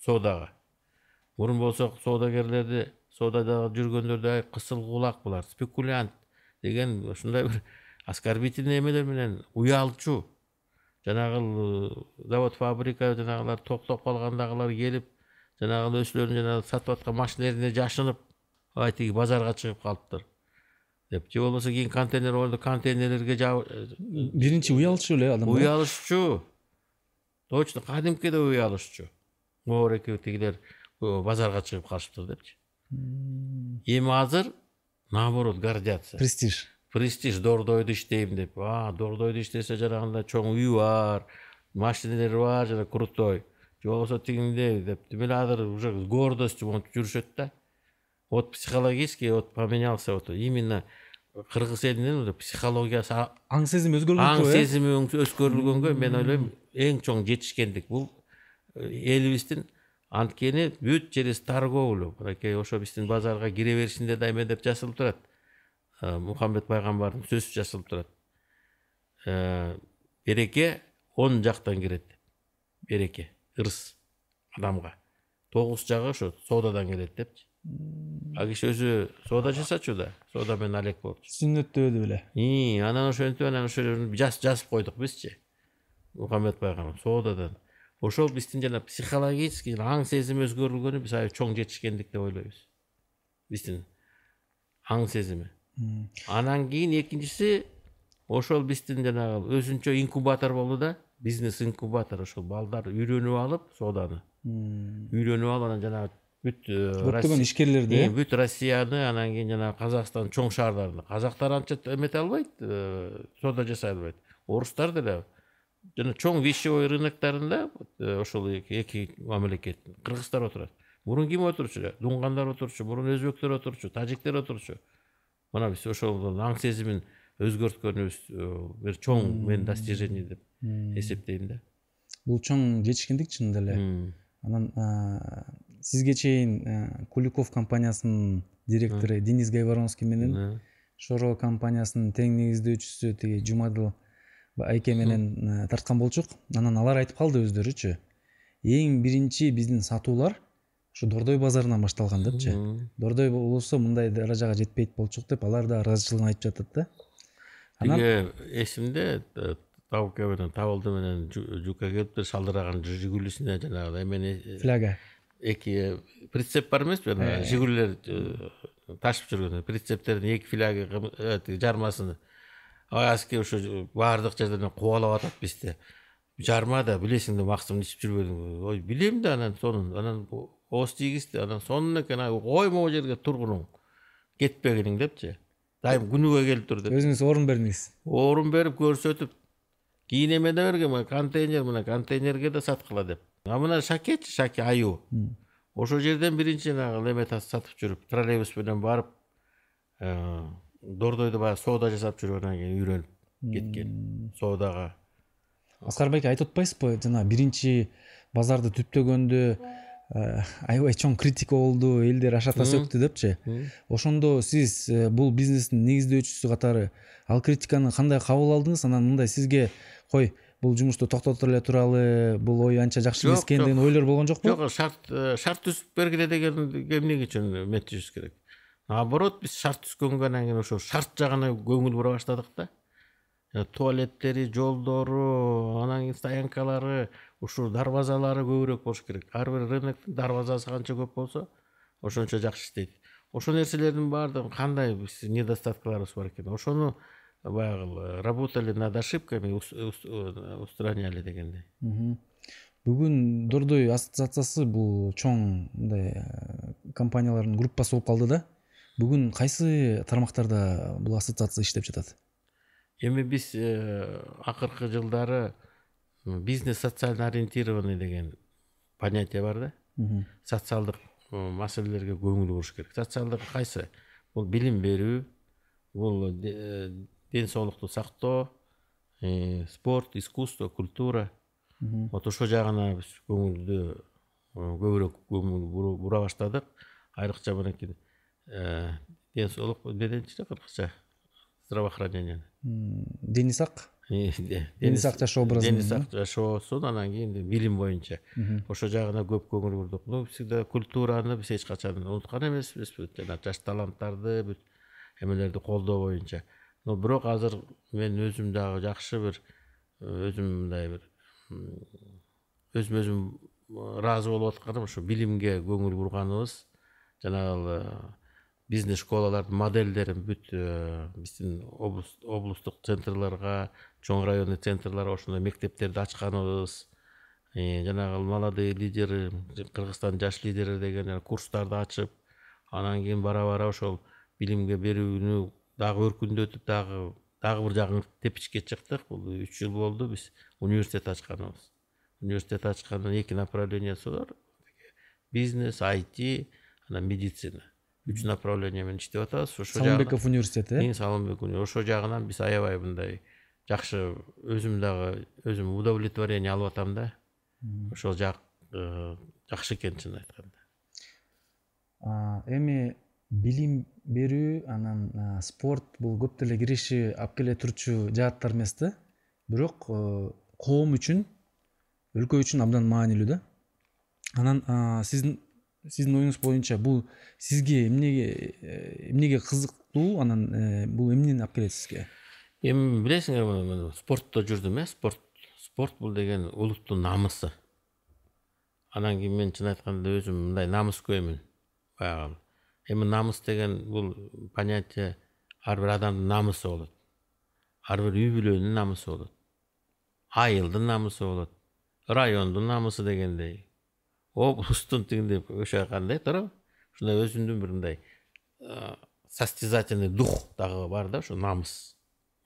Соодага мурун болсо соодагерлерди соодада жүргөндөрдү кысыл кулак булар спекулянт. Деген ушундай бир оскорбительный эмелер менен уялчу жанагы завод фабрика жанагылар токтоп калгандагылар келип жанагы өзүлөрүнүн жанагы сатып аткан машинелерине жашынып ай тиги базарга чыгып калыптыр деп же болбосо кийин контейнер болду контейнерлерге биринчи уялышчу эле адамдар уялышчу точно кадимкиде уялышчу экөө тигилер базарга чыгып калышыптыр депчи эми азыр наоборот гордятся. Престиж. Престиж дордойдо иштейм деп. А дордойдо иштесе жанагындай чоң үй бар машиналери бар жана крутой. Же болбосо тигиндей деп. Тим эле азыр уже с гордостью монтип жүрүшөт да. Вот психологически вот поменялся вот именно кыргыз элинин психологиясы аң сезими өзгөргөн аң сезими өзгөрүлгөнгө мен ойлойм эң чоң жетишкендик бул элибиздин анткени бүт через торговлю мынакей ошо биздин базарга кире беришинде да эме деп жазылып турат. Мухаммед пайгамбардын сөзү жазылып турат. Береке он жактан кирет. Береке ырыс адамга. Тогуз жагы ошо соодадан келет депчи. Ал киши өзү соода жасачу да? Соода менен алек болупчу сүннөттөбү эле? Анан ошентип анан ошо жазып койдук бизчи. Мухаммед пайгамбар соодадан. Ошол биздин жана психологический аң сезим өзгөрүлгөнү биз аябай чоң жетишкендик деп ойлойбуз биздин аң сезими анан кийин экинчиси ошол биздин жанагы өзүнчө инкубатор болду да бизнес инкубатор ошол балдар үйрөнүп алып сооданы үйрөнүп алып анан жанагы бүт көптөгөн ишкерлерди э бүт россияны анан кийин жанагы казакстандын чоң шаарларында казактар анча эмете албайт соода жасай албайт орустар деле жана чоң вещевой рыноктарында э, ошол эки мамлекет кыргыздар отурат. Мурун ким отурчу? Эле дуңгандар отурчу мурун өзбектер отурчу тажиктер отурчу. Мына биз ошол аң сезимин өзгөрткөнүбүз бир чоң менин достижение деп эсептейм да. Бул чоң жетишкендик чынында эле. Анан сизге чейин куликов компаниясынын директору денис гайворонский менен шоро компаниясынын тең негиздөөчүсү тиги жумадыл айке менен тарткан болчук. Анан алар айтып калды өздөрүчү эң биринчи биздин сатуулар ушу дордой базарынан башталган депчи дордой болбосо мындай даражага жетпейт болчук деп алар да ыраазычылыгын айтып жатат да. Тиги эсимде табуке менен табылды менен жука келиптир шалдыраган жигулисине жанагы эмени фляга. эки прицеп бар эмеспи анан жигулилер ташып жүргөн. Прицептердин эки фляги жармасын азыркы ошо баардык жерден кубалап атат бизди жарма да билесиң да максымын ичип жүрбөдүңбү ой билем да анан сонун анан ооз тийгизди анан сонун экен ой могу жерге тургуну кетпегиниң депчи дайым күнүгө келип тур деп өзүңүз орун бердиңиз орун берип көрсөтүп кийин эмеде берген мына контейнер мына контейнерге да саткыла деп а мына шакечи шаке аю ошол жерден биринчи жанагы эме сатып жүрүп троллейбус менен барып дордойдо баягы соода жасап жүрүп анан кийин үйрөнүп кеткен соодага аскар байке айтып атпайсызбы жана биринчи базарды түптөгөндө аябай чоң критика болду элдер ашата сөктү депчи? Ошондо сиз э, бул бизнестин негиздөөчүсү катары ал критиканы кандай кабыл алдыңыз? Анан мындай сизге кой бул жумушту токтото эле туралы бул ой анча жакшы эмес экен деген ойлор болгон жокпу? Жок шарт э, шарт түзүп бергиле деген эмне үчүн эметишибиз керек наоборот биз шарт түзгөнгө анан кийин ошо шарт жагына көңүл бура баштадык да. Э, туалеттери жолдору анан кийин стоянкалары ушул дарбазалары көбүрөөк болуш керек. Ар бир рыноктун дарбазасы канча көп болсо ошончо жакшы иштейт. Ошол нерселердин баардыгын кандай биз недостаткаларыбыз бар экен? Ошону баягы работали над ошибками устраняли дегендей. Бүгүн дордой ассоциациясы бул чоң мындай э, компаниялардын группасы болуп калды да бүгүн кайсы тармактарда бул ассоциация иштеп жатат эми биз э, акыркы жылдары бизнес социально ориентированный деген понятие бар да? Социалдык маселелерге көңүл буруш керек. Социалдык кайсы бул билим берүү бул э, ден соолукту сактоо э, спорт искусство культура. Вот ошол жагына биз көңүлдү көбүрөөк көңүл бура баштадык айрыкча мынакей ден соолук эмне дейчү кыргызча здравоохранение. Дени сак дени сак жашоо образы дени сак жашоосун анан кийин билим боюнча. Ошол жагына көп көңүл бурдук. Ну всегда культураны биз эч качан унуткан эмеспиз. Бүт жана жаш таланттарды бүт эмелерди колдоо боюнча. Но бирок азыр мен өзүм дагы жакшы бир өзүм мындай бир өзүмө өзүм ыраазы болуп атканым ушу билимге көңүл бурганыбыз. Жанагы бизнес школалардын модельдерин бүт биздин облустук центрларга чоң районный центрларга ошондой мектептерди ачканыбыз. Жанагы молодые лидеры кыргызстан жаш лидері деген курстарды ачып анан кийин бара бара ошол билимге берүүнү дагы өркүндөтүп дагы дагы бир жагын тепичке чыктык. Бул үч жыл болду биз университет ачканыбыз. Университет ачкандан эки направлениясы бар. Бизнес айти анан медицина үч направление менен иштеп атабыз. Ошо салымбеков университети э? Салымбек ошол жагынан биз аябай мындай жакшы өзүм дагы өзүм удовлетворение алып атам да. Ошол жак э, жакшы экен чынын айтканда. Эми билим берүү анан спорт бул көп деле кириши алып келе турчу жааттар эмес да. Бирок э, коом үчүн өлкө үчүн абдан маанилүү да. Анан сиздин сиздин оюңуз боюнча бул сизге эмнеге эмнеге кызыктуу анан бул эмнени алып келет сизге эми билесиңерби спортто жүрдүм э спорт спорт бул деген улуттун намысы. Анан кийин мен чын айтканда өзүм мындай намыскөймүн баягы эми намыс деген бул понятие ар бир адамдын намысы болот ар бир үй бүлөнүн намысы болот айылдын намысы болот райондун намысы дегендей. Облустун тигиндей ошо кандай туурабы ушундай өзүмдүн бир мындай состязательный дух дагы бар да ошо намыс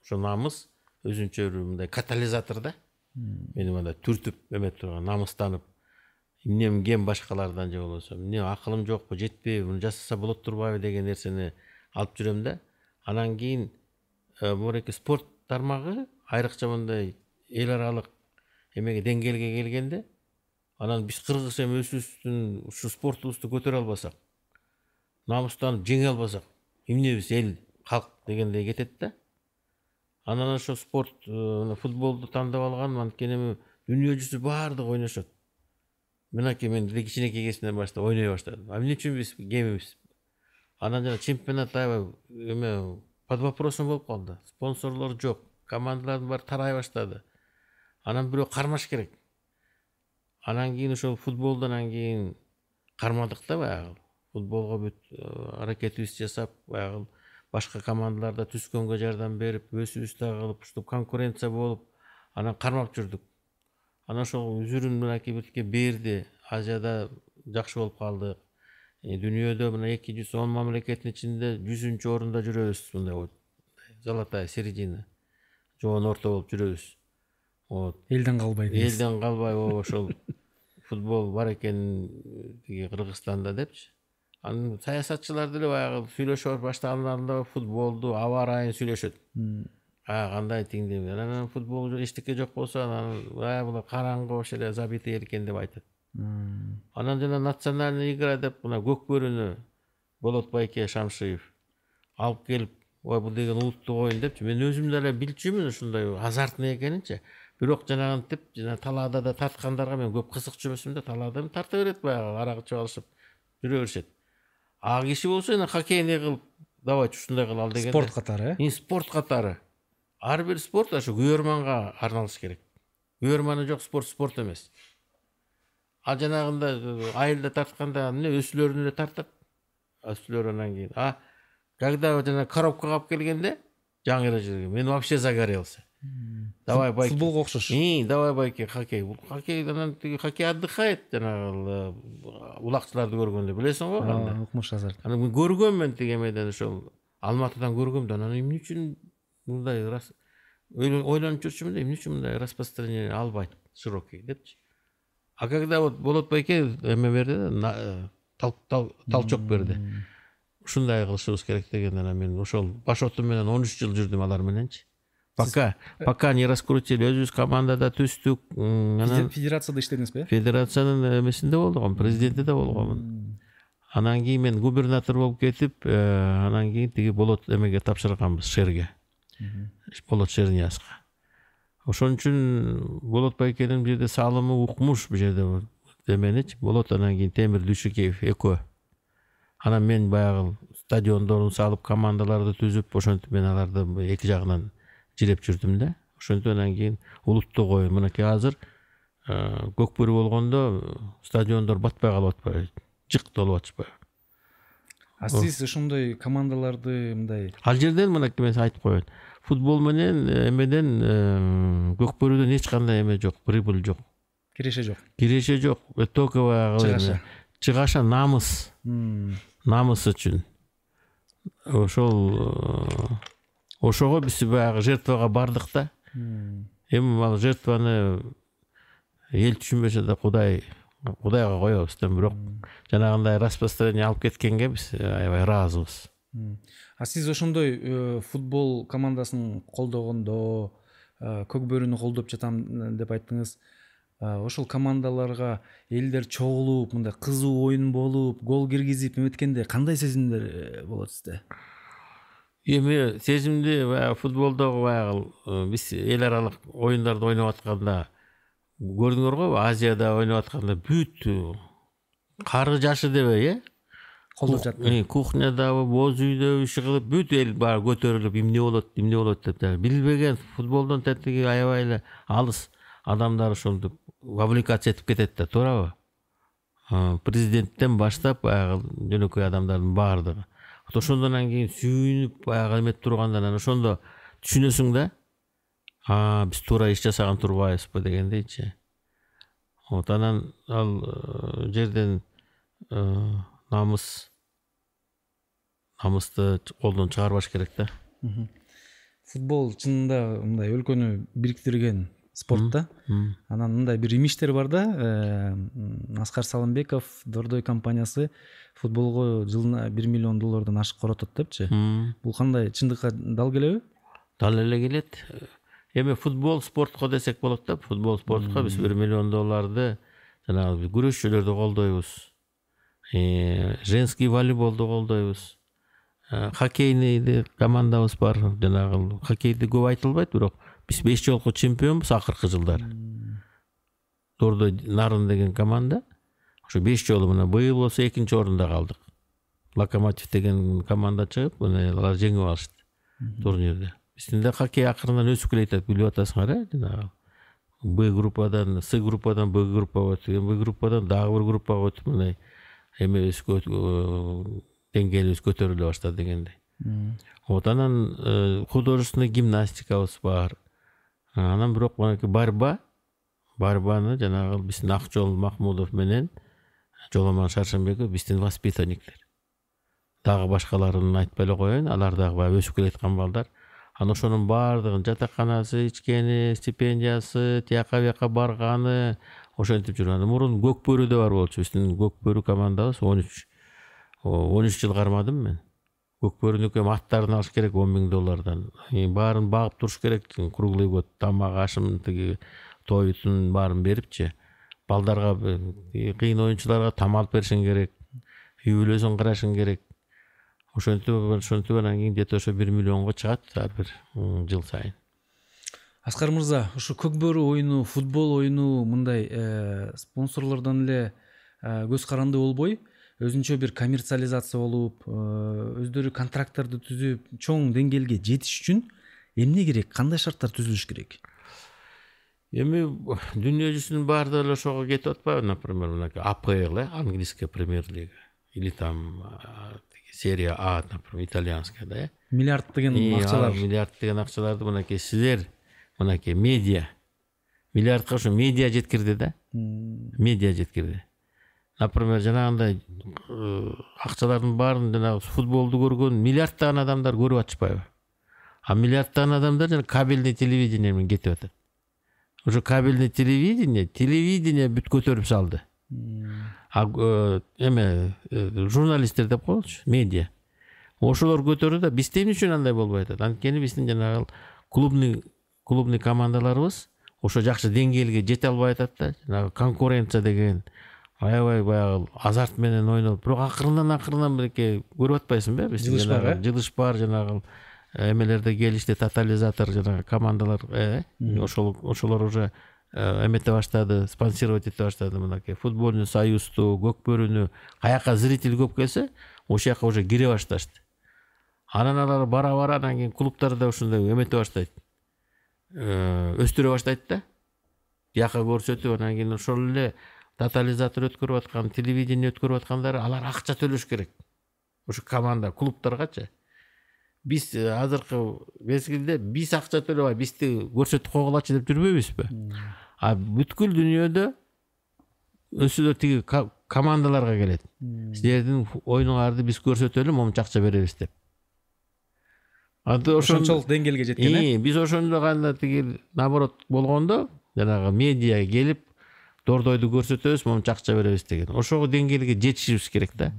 ошо намыс өзүнчө бир мындай катализатор да мени мындай түртүп эметип турган намыстанып эмнем кем башкалардан же болбосо эмне акылым жокпу жетпейби муну жасаса болот турбайбы деген нерсени алып жүрөм да анан кийин мореки спорт тармагы айрыкча мындай эл аралык эмеге деңгээлге келгенде анан биз кыргыз эми өзүбүздүн ушу спортубузду көтөрө албасак намыстанып жеңе албасак эмнебиз эл калк дегендей кетет да. Анан ошо спорт футболду тандап алганым анткени эми дүйнө жүзү баардыгы ойношот. Мынакей мен кичинекей кезимден баштап ойной баштадым. А эмне үчүн биз кемибиз анан жана чемпионат аябай эме под вопросом болуп калды. Спонсорлор жок командалардын баары тарай баштады. Анан бирөө кармаш керек. Анан кийин ошол футболду кийин кармадык да баягы. Футболго бүт аракетибизди жасап баягы башка командаларда түзгөнгө жардам берип өзүбүз дагы кылып конкуренция болуп анан кармап жүрдүк. Анан ошол үзүрүн мынакей бирке берди азияда жакшы болуп калдык. Дүйнөдө мына эки жүз он мамлекеттин ичинде жүзүнчү орунда жүрөбүз. Мындай золотая середина. Жоон орто болуп жүрөбүз вот. Элден калбай элден калбай ооба ошол футбол бар экен тиги кыргызстанда депчи анан саясатчылар деле баягы сүйлөшө баштагандарында футболду аба ырайын сүйлөшөт кандай тигиндей анан футбол эчтеке жок болсо анан булар караңгы вообще эле забитый эл экен деп айтат анан жана национальный игра деп мына көк бөрүнү болот байке шамшиев алып келип ой бул деген улуттук оюн депчи мен өзүм деле билчүмүн ушундай азартный экенинчи бирок жанагынтип жана талаада да тарткандарга мен көп кызыкчу эмесмин да талаада тарта берет баягы арак ичип алышып жүрө беришет. А киши болсо эне хоккейный кылып давайте ушундай кылалы деген спорт катары? Э спорт катары. Ар бир спорт ошо күйөрманга арналыш керек. Күйөрманы жок спорт спорт эмес. Ал жанагындай айылда тартканда эмне өсүлөрүн эле тартат өсүлөр анан кийин а? Когда жана коробкага алып келгенде жаңы эрежеге мен вообще загорелся. Давай байке футболго окшош. Давай байке хоккей. Хоккей анан тиги хоккей отдыхает жанагы улакчыларды көргөндө билесиң го кандай укмуш азарт. Анан мен көргөм мен тиги эмеден ошол алматыдан көргөм да анан эмне үчүн мындай ойлонуп жүрчүмүн да эмне үчүн мындай распространение албайт широкий депчи. А когда вот болот байке эме берди да толчок берди. Ушундай кылышыбыз керек деген анан мен ошол баш отум менен он үч жыл жүрдүм алар мененчи. Пока пока не раскрутили өзүбүз командада түздүк анан федерацияда иштедиңизби федерациянын эмесинде болгом президенти да болгонмун анан кийин мен губернатор болуп кетип анан кийин тиги болот эмеге тапшырганбыз шерге. Болот шерниязга ошон үчүн болот байкенин бул жерде салымы укмуш бул жерде эменичи болот анан кийин темир дүйшөкеев экөө анан мен баягы стадиондорун салып командаларды түзүп ошентип мен аларды эки жагынан жилеп жүрдүм да ошентип анан кийин улуттук оюн мынакей азыр көк бөрү болгондо стадиондор батпай калып атпайбы жык толуп атышпайбы а сиз ошондой командаларды мындай ал жерден мынакей мен айтып коеюн. Футбол менен э, эмеден э, көк бөрүдөн эч кандай эме жок прибыль жок. Киреше жок. Киреше жок. Только баягы Чыгаша. чыгаша намыс. Намыс үчүн. Ошол э, ошого биз баягы жертвага бардык да. Эми ал жертваны эл түшүнбөсө да кудай кудайга коебуз да бирок жанагындай распространение алып кеткенге биз аябай ыраазыбыз. А сиз ошондой э, футбол командасын колдогондо э, көк бөрүнү колдоп жатам э, деп айттыңыз. Ошол командаларга элдер чогулуп мындай кызуу оюн болуп гол киргизип эметкенде кандай сезимдер болот сизде эми сезимди баягы футболдогу баягы э, биз эл аралык оюндарды ойноп атканда көрдүңөр го азияда ойноп атканда бүт кары жашы дебей э колдоп жатты кухнядабы боз үйдөбү иши кылып бүт эл баары көтөрүлүп эмне болот эмне болот деп да билбеген футболдон тетиги аябай эле алыс адамдар ошентип вовлекация этип кетет да туурабы президенттен баштап баягы жөнөкөй адамдардын баардыгы ошондон кийин сүйүнүп баягы эметип турганда анан ошондо түшүнөсүң да а биз туура иш жасаган турбайбызбы дегендейчи вот анан ал жерден намыс намысты колдон чыгарбаш керек да футбол чынында мындай өлкөнү бириктирген спорт да М. анан мындай бир имиштер бар да аскар салымбеков дордой компаниясы футболго жылына бир миллион доллардан ашык коротот депчи. Бул кандай чындыкка дал келеби? Дал эле келет. Эми футбол спортко десек болот да футбол спортко биз бир миллион долларды жанагы күрөшчүлөрдү колдойбуз. Э, женский волейболду колдойбуз. Э, хоккейный командабыз бар жанагы. Хоккейди көп айтылбайт бирок биз беш жолку чемпионбуз акыркы жылдары дордой нарын деген команда ошо беш жолу мына быйыл болсо экинчи орунда калдык локомотив деген команда чыгып мына алар жеңип алышты турнирде биздин да хоккей акырындан өсүп келатат билип атасыңар э жанагы б группадан с группадан б группага өтүп б группадан дагы бир группага өтүп мындай эмебиз деңгээлибиз көтөрүлө баштады дегендей. Вот анан э, художественный гимнастикабыз бар анан бирок монакей борьба борьбаны жанагы биздин акжол махмудов менен жоломон шаршенбеков биздин воспитанниктер. Дагы башкаларын айтпай эле коеюн алар дагы баягы өсүп келаткан балдар. Анан ошонун баардыгын жатаканасы ичкени стипендиясы тияка бияка барганы ошентип жүрүп анан мурун көк бөрүдө бар болчу. Биздин көк бөрү командабыз. Он үч он үч жыл кармадым мен көк бөрүнүкү эми аттарын алыш керек он миң доллардан. И баарын багып туруш керек. Круглый год тамак ашым тиги тоютун баарын берипчи балдарга кыйын оюнчуларга там алып беришиң керек. Үй бүлөсүн карашың керек. Ошентип ошентип анан кийин где то ошо бир миллионго чыгат ар бир жыл сайын. Аскар мырза ушу көк бөрү оюну футбол оюну мындай э, спонсорлордон эле э, көз каранды болбой өзүнчө бир коммерциализация болуп э, өздөрү контракттарды түзүп чоң деңгээлге жетиш үчүн эмне керек? Кандай шарттар түзүлүш керек? Эми дүйнө жүзүнүн баардыгы эле ошого кетип атпайбы например мынакей апл э английская премьер лига. Или там тиги серия а например итальянская да э? Миллиарддеген И акчалар ал миллиард деген акчаларды мынакей силер мынакей медиа миллиардка ошо медиа жеткирди да? Медиа жеткирди. Например жанагындай э, акчалардын баарын жанагы футболду көргөн миллиарддаган адамдар көрүп атышпайбы? А миллиарддаган адамдар жана кабельный телевидение менен кетип атат. Уже кабельный телевидение телевидение бүт көтөрүп салды. А э, эме э, журналисттер деп коелучу медиа. Ошолор көтөрдү да бизде эмне үчүн андай болбой атат. Анткени биздин жанагы клубный клубный командаларыбыз ошо жакшы деңгээлге жете албай атат да жанагы конкуренция деген аябай баягы азарт менен ойнолуп бирок акырындан акырындан мынакей көрүп э биздин Жылыш бар, жанагы? жылыш бар жанагы эмелерде келишти тотализатор жанагы командалар э ошол ошолор уже э, эмете баштады спонсировать эте баштады мынакей футбольный союзду көк бөрүнү каяка зритель көп келсе ошол жака уже кире башташты. Анан алар бара бара анан кийин клубтар да ушундай эмете баштайт. Э, өстүрө баштайт да. Тияка көрсөтүп анан кийин ошол эле тотализатор өткөрүп аткан телевидение өткөрүп аткандар алар акча төлөш керек. Ошо команда клубтаргачы. Биз э, азыркы мезгилде биз акча төлөп бизди көрсөтүп койгулачы деп жүрбөйбүзбү? А бүткүл дүйнөдө өзүлөр тиги командаларга келет. Силердин оюнуңарды биз көрсөтөлү момунча акча беребиз деп. Ошончолук деңгээлге жеткен э? Биз ошондо кандай тиги наоборот болгондо жанагы медиа келип дордойду көрсөтөбүз момунча акча беребиз деген. Ошого деңгээлге жетишибиз керек да.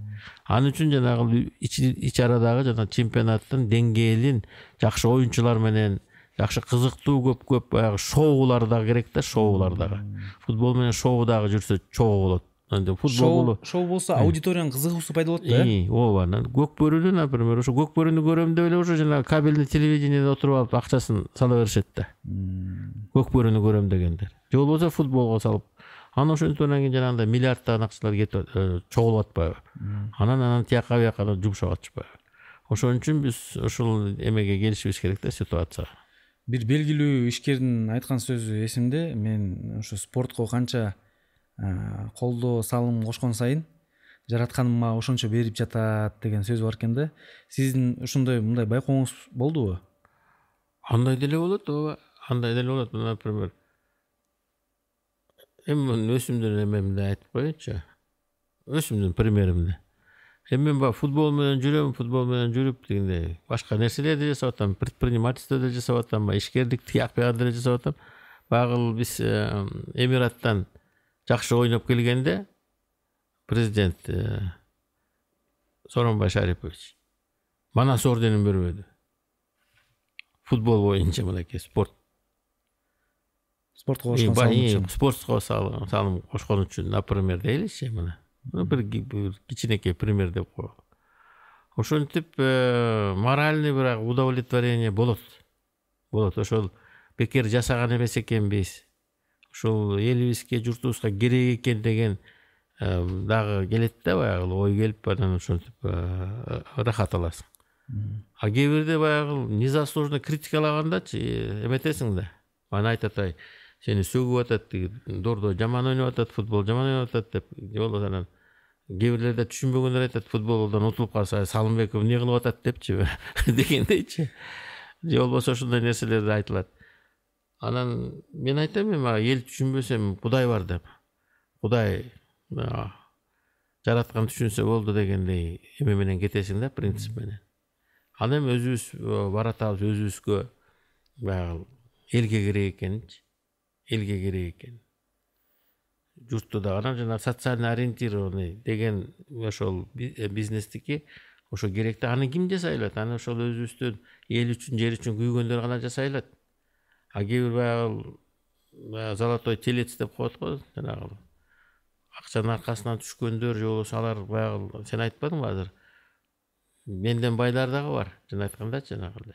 Ал үчүн жанагы ич арадагы жана чемпионаттын деңгээлин жакшы оюнчулар менен жакшы кызыктуу көп көп баягы шоулар дагы керек да шоулар дагы. Футбол менен шоу дагы жүрсө чогуу болот. Футбол шоу болсо аудиториянын кызыгуусу пайда болот да? Ооба анан көк бөрүнү например ошо көк бөрүнү көрөм деп эле уже жанагы кабельный телевидениеде отуруп алып акчасын сала беришет да. Көк бөрүнү көрөм дегендер. Же болбосо футболго салып анан ошентип анан кийин жанагындай миллиарддаган акчалар кетип э, чогулуп атпайбы? Анан анан тияка бияка жумшап атышпайбы? Ошон үчүн биз ушул эмеге келишибиз керек да ситуацияга бир белгилүү ишкердин айткан сөзү эсимде. Мен ушу спортко канча э, колдоо салым кошкон сайын жаратканым мага ошончо берип жатат деген сөзү бар экен да. Сиздин ушундай мындай байкооңуз болдубу? Андай деле болот ооба. Андай деле болот. Например эми өзүмдүн эмемди айтып коеюнчу өзүмдүн примеримди эми мен баягы футбол менен жүрөм футбол менен жүрүп тигиндей башка нерселерди жасап атам предпринимательство деле жасап атам баягы ишкерлик тияк деле жасап атам баягы биз эмираттан жакшы ойноп келгенде президент сооронбай шарипович манас орденин бербөдү футбол боюнча мынакей спорт кошкон салым спортко салым кошкон үчүн например дейличи мына бир кичинекей пример деп коелу ошентип э, моральный бирок удовлетворение болот. Болот. Ошол бекер жасаган эмес экенбиз ушул элибизге журтубузга керек экен деген э, дагы келет да баягы ой келип анан ошентип э, ырахат аласың. А кээ бирде баягы незаслуженно критикалагандачы эметесиң да. Анан айтат ай сени сөгүп атат тиги дордой жаман ойноп атат футбол жаман ойноп атат деп же болбосо анан кээ бирлер түшүнбөгөндөр айтат футболдон утулуп калса салымбеков эмне кылып атат депчи дегендейчи же болбосо ушундай нерселер да айтылат анан мен айтам эми эл түшүнбөсө эми кудай бар деп кудай жараткан түшүнсө болду дегендей эме менен кетесиң да принцип менен ал эми өзүбүз баратабыз өзүбүзгө баягы элге керек экенинчи элге керек экен. Журтту дагы анан жана социально ориентированный деген ошол э, бизнестики ошо керек да. Аны ким жасай алат аны ошол өзүбүздөн эл үчүн жер үчүн күйгөндөр гана жасай алат а кээ бир баягы золотой телец деп коет го жанагы акчанын аркасынан түшкөндөр же болбосо алар баягы сен айтпадыңбы азыр? Менден байлар дагы бар. Жана айткандачы жанагы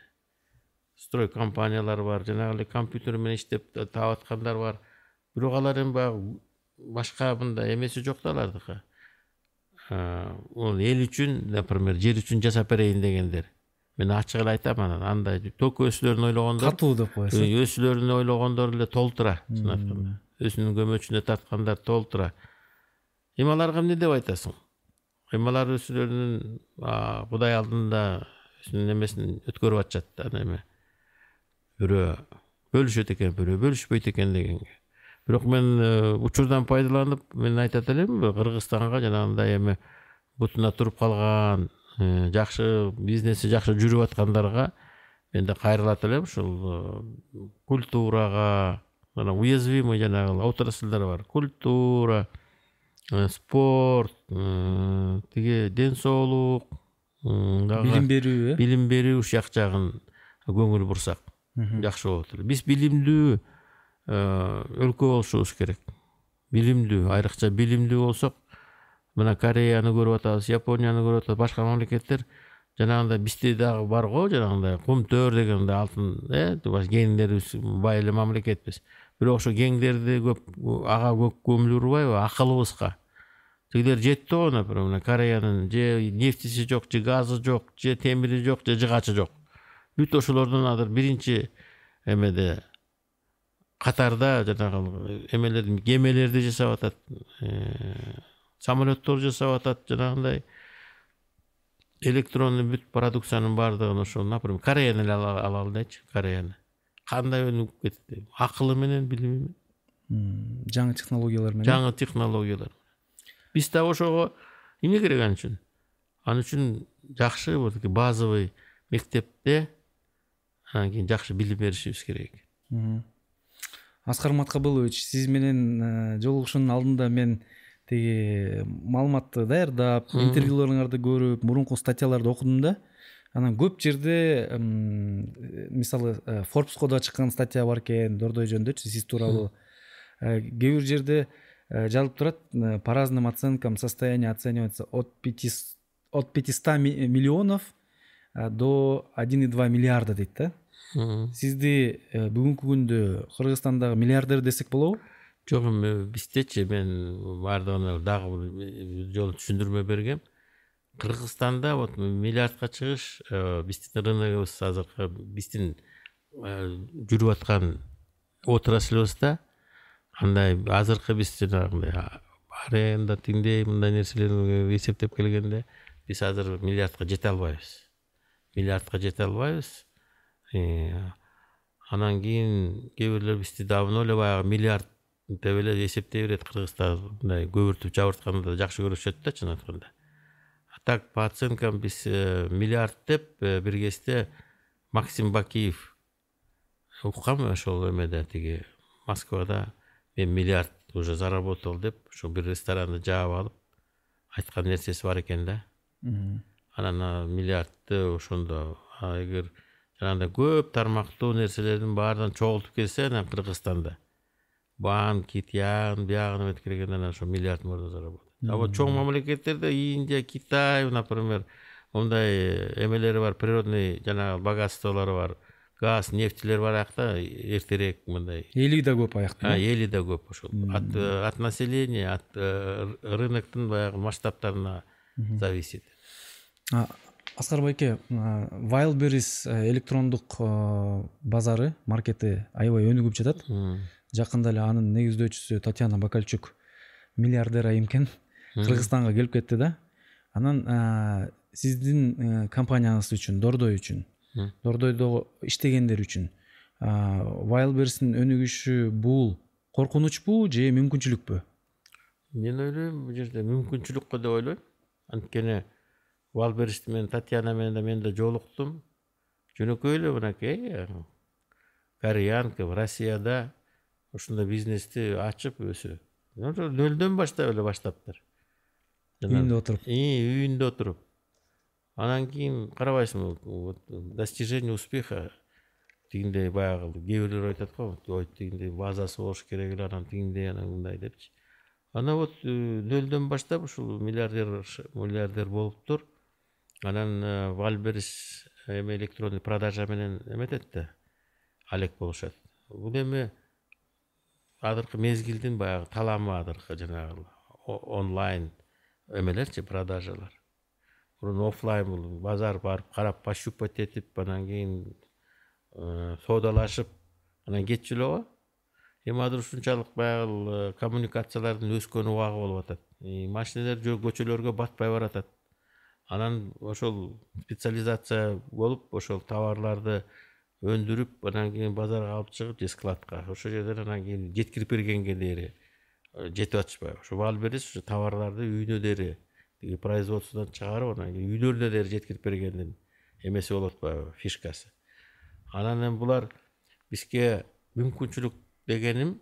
строй компаниялар бар жанагы эле компьютер менен иштеп таап аткандар бар. Бирок алар эми баягы башка мындай эмеси жок да алардыкы эл үчүн например жер үчүн жасап берейин дегендер. Мен ачык эле айтам анан андай только өзүлөрүн ойлогондор катуу деп коесуз өзүлөрүн ойлогондор эле толтура чын айтканда өзүнүн көмөчүнө тарткандар толтура эми аларга эмне деп айтасың? Эми алар өзүлөрүнүн кудай алдында өзүнүн эмесин өткөрүп атышат да эме бирөө бөлүшөт экен бирөө бөлүшпөйт экен дегенге бирок мен учурдан пайдаланып мен айтат элем кыргызстанга жанагындай эми бутуна туруп калган жакшы бизнеси жакшы жүрүп аткандарга мен да кайрылат элем ушул культурага мына уязвимый жанагы отрасльдар бар культура спорт тиги ден соолук билим берүү э билим берүү ушул жагын көңүл бурсак жакшы болот эле. Биз билимдүү өлкө болушубуз керек. Билимдүү айрыкча билимдүү болсок мына кореяны көрүп атабыз японияны көрүп атабыз башка мамлекеттер жанагындай бизде дагы бар го жанагындай кумтөр дегендей алтын э кеңдерибиз бай эле мамлекетпиз. Бирок ошо кеңдерди көп ага көп көңүл бурбайбы акылыбызга. Тигилер жетти го например мына кореянын же нефтиси жок же газы жок же темири жок же жыгачы жок бүт ошолордон азыр биринчи эмеде катарда жанагы эмелерди кемелерди жасап атат э, самолеттор жасап атат жанагындай электронный бүт продукциянын баардыгын ошол например кореяны эле ала алдайчы кореяны кандай өнүгүп кетти акылы менен билими менен жаңы технологиялар менен жаңы технологиялар биз дагы ошого эмне керек ал үчүн ал үчүн жакшы вот базовый мектепте анан кийин жакшы билим беришибиз керек. Аскар маткабылович сиз менен жолугушуунун алдында мен тиги маалыматты даярдап интервьюларыңарды көрүп мурунку статьяларды окудум да. Анан көп жерде мисалы форбско да чыккан статья бар экен дордой жөнүндөчү сиз тууралуу кээ бир жерде жазылып турат по разным оценкам состояние оценивается от пяти от пятиста миллионов. До один и два миллиарда дейт да? Сизди бүгүнкү күндө кыргызстандагы миллиардер десек болобу жок эми биздечи мен баардыгына дагы бир жолу түшүндүрмө бергем. Кыргызстанда вот миллиардка чыгыш биздин рыногубуз азыркы биздин жүрүп аткан отраслыбызда андай азыркы биз жанагындай аренда тиңдей мындай нерселерди эсептеп келгенде биз азыр миллиардка жете албайбыз миллиардка жете албайбыз анан кийин кээ бирлер бизди давно эле баягы миллиард деп эле эсептей берет кыргызда мындай көбүртүп жабыртканды жакшы көрүшөт да чын айтканда а так по оценкам биз миллиард деп бир кезде максим бакиев уккам ошол эмеде тиги москвада мен миллиард уже заработал деп ошо бир ресторанды жаап алып айткан нерсеси бар экен да анан миллиардты ошондо эгер жанагындай көп тармактуу нерселердин баардыгын чогултуп келсе анан кыргызстанда банки тиягын биягын эметип келгенде анан ошо миллиард можно заработать а вот чоң мамлекеттерде индия китай например мындай эмелери бар природный жанагы богатстволору бар газ нефтилер бар аякта эртерээк мындай. Эли да көп аякта эли да көп ошол. От населения от э, рыноктун баягы масштабтарына зависит. Аскар байке wildberries э, электрондук э, базары маркети аябай өнүгүп жатат. Жакында эле анын негиздөөчүсү татьяна бакальчук миллиардер айым экен кыргызстанга келип кетти да. Анан сиздин компанияңыз үчүн дордой үчүн дордойдо иштегендер үчүн wildberries'in өнүгүшү бул коркунучпу же мүмкүнчүлүкпү? Мен ойлойм бул жерде мүмкүнчүлүк го деп ойлойм. Анткени wildberries менен татьяна менен да мен да жолуктум. Жөнөкөй эле мынакей кореянка россияда ушундай бизнести ачып өсө. Нөлдөн баштап эле баштаптыр. Үйүндө отуруп. Үйүндө отуруп. Анан кийин карабайсыңбы достижение успеха. Тигиндей баягы кээ бирлер айтат го ой тигиндей базасы болуш керек эле анан тигиндей анан мындай депчи. Анан вот э, нөлдөн баштап ушул миллиардер миллиардер болуптур анан вальберис эме электронный продажа менен эметет да алек болушат бул эми азыркы мезгилдин баягы таламы азыркы жанагы онлайн эмелерчи продажалар мурун оффлайн бул базар барып карап пощупать этип анан кийин соодалашып анан кетчү эле го эми азыр ушунчалык баягы коммуникациялардын өскөн убагы болуп атат машинелер көчөлөргө батпай баратат анан ошол специализация болуп ошол товарларды өндүрүп анан кийин базарга алып чыгып же складка ошол жерден анан кийин жеткирип бергенге дээри э, жетип атышпайбы. Ошо баал бересиз ушу товарларды үйүнө дээри тиги производстводон чыгарып анан кийин үйлөрүнө дээри жеткирип бергендин эмеси болуп атпайбы фишкасы. Анан эми булар бизге мүмкүнчүлүк дегеним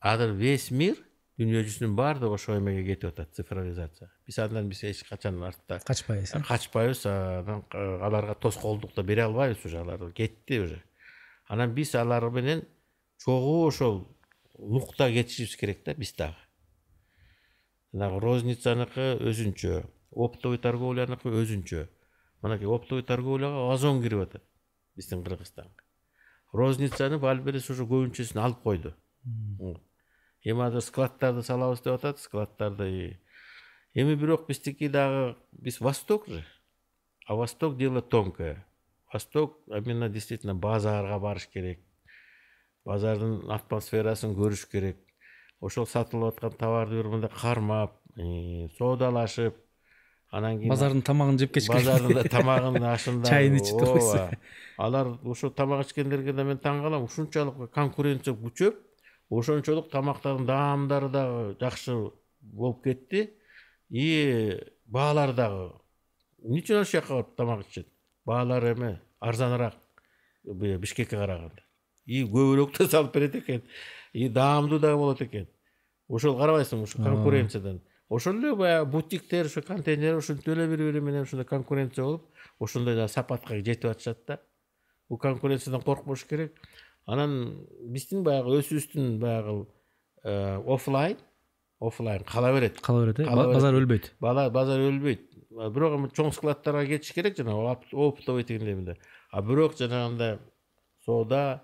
азыр весь мир дүйнө жүзүнүн баардыгы ошол эмеге кетип атат цифровизация биз андан биз эч качан артта качпайбыз э качпайбыз анан аларга тоскоолдук да бере албайбыз уже алар кетти уже анан биз алар менен чогуу ошол нукта кетишибиз керек да биз дагы жанагы розницаныкы өзүнчө оптовый торговляныкы өзүнчө мынакей оптовый торговляга озон кирип атат биздин кыргызстанга розницаны вальберес уже көбүнчөсүн алып койду эми азыр складдарды салабыз деп атат складдарды эми бирок биздики дагы биз восток же? А восток дело тонкое восток именно действительно базарга барыш керек. Базардын атмосферасын көрүш керек. Ошол сатылып аткан товарды бир мындай кармап соодалашып анан кийин базардын тамагын жеп кетиш керек базардын тамагын ашында Чайын ичип ооба. алар ошо тамак ичкендерге да мен таң калам. Ушунчалык конкуренция күчөп ошончолук тамактардын даамдары дагы жакшы болуп кетти. И баалары дагы эмне үчүн ошол жака барып тамак ичишет баалары эме арзаныраак бишкекке караганда. И көбүрөөк да салып берет экен. И даамдуу да болот экен. Ошол карабайсыңбы ушу конкуренциядан. Ошол эле баягы бутиктер ушу контейнер ушинтип эле бири бири менен ушундай конкуренция болуп ошондой да сапатка жетип атышат да. Бул конкуренциядан коркпош керек анан биздин баягы өзүбүздүн баягы э, оффлайн оффлайн кала берет. Кала берет э? Базар өлбөйт. Бала базар өлбөйт. Бирок эми чоң складтарга кетиш керек жанагы оп- оптовый дегендей а бирок жанагындай соода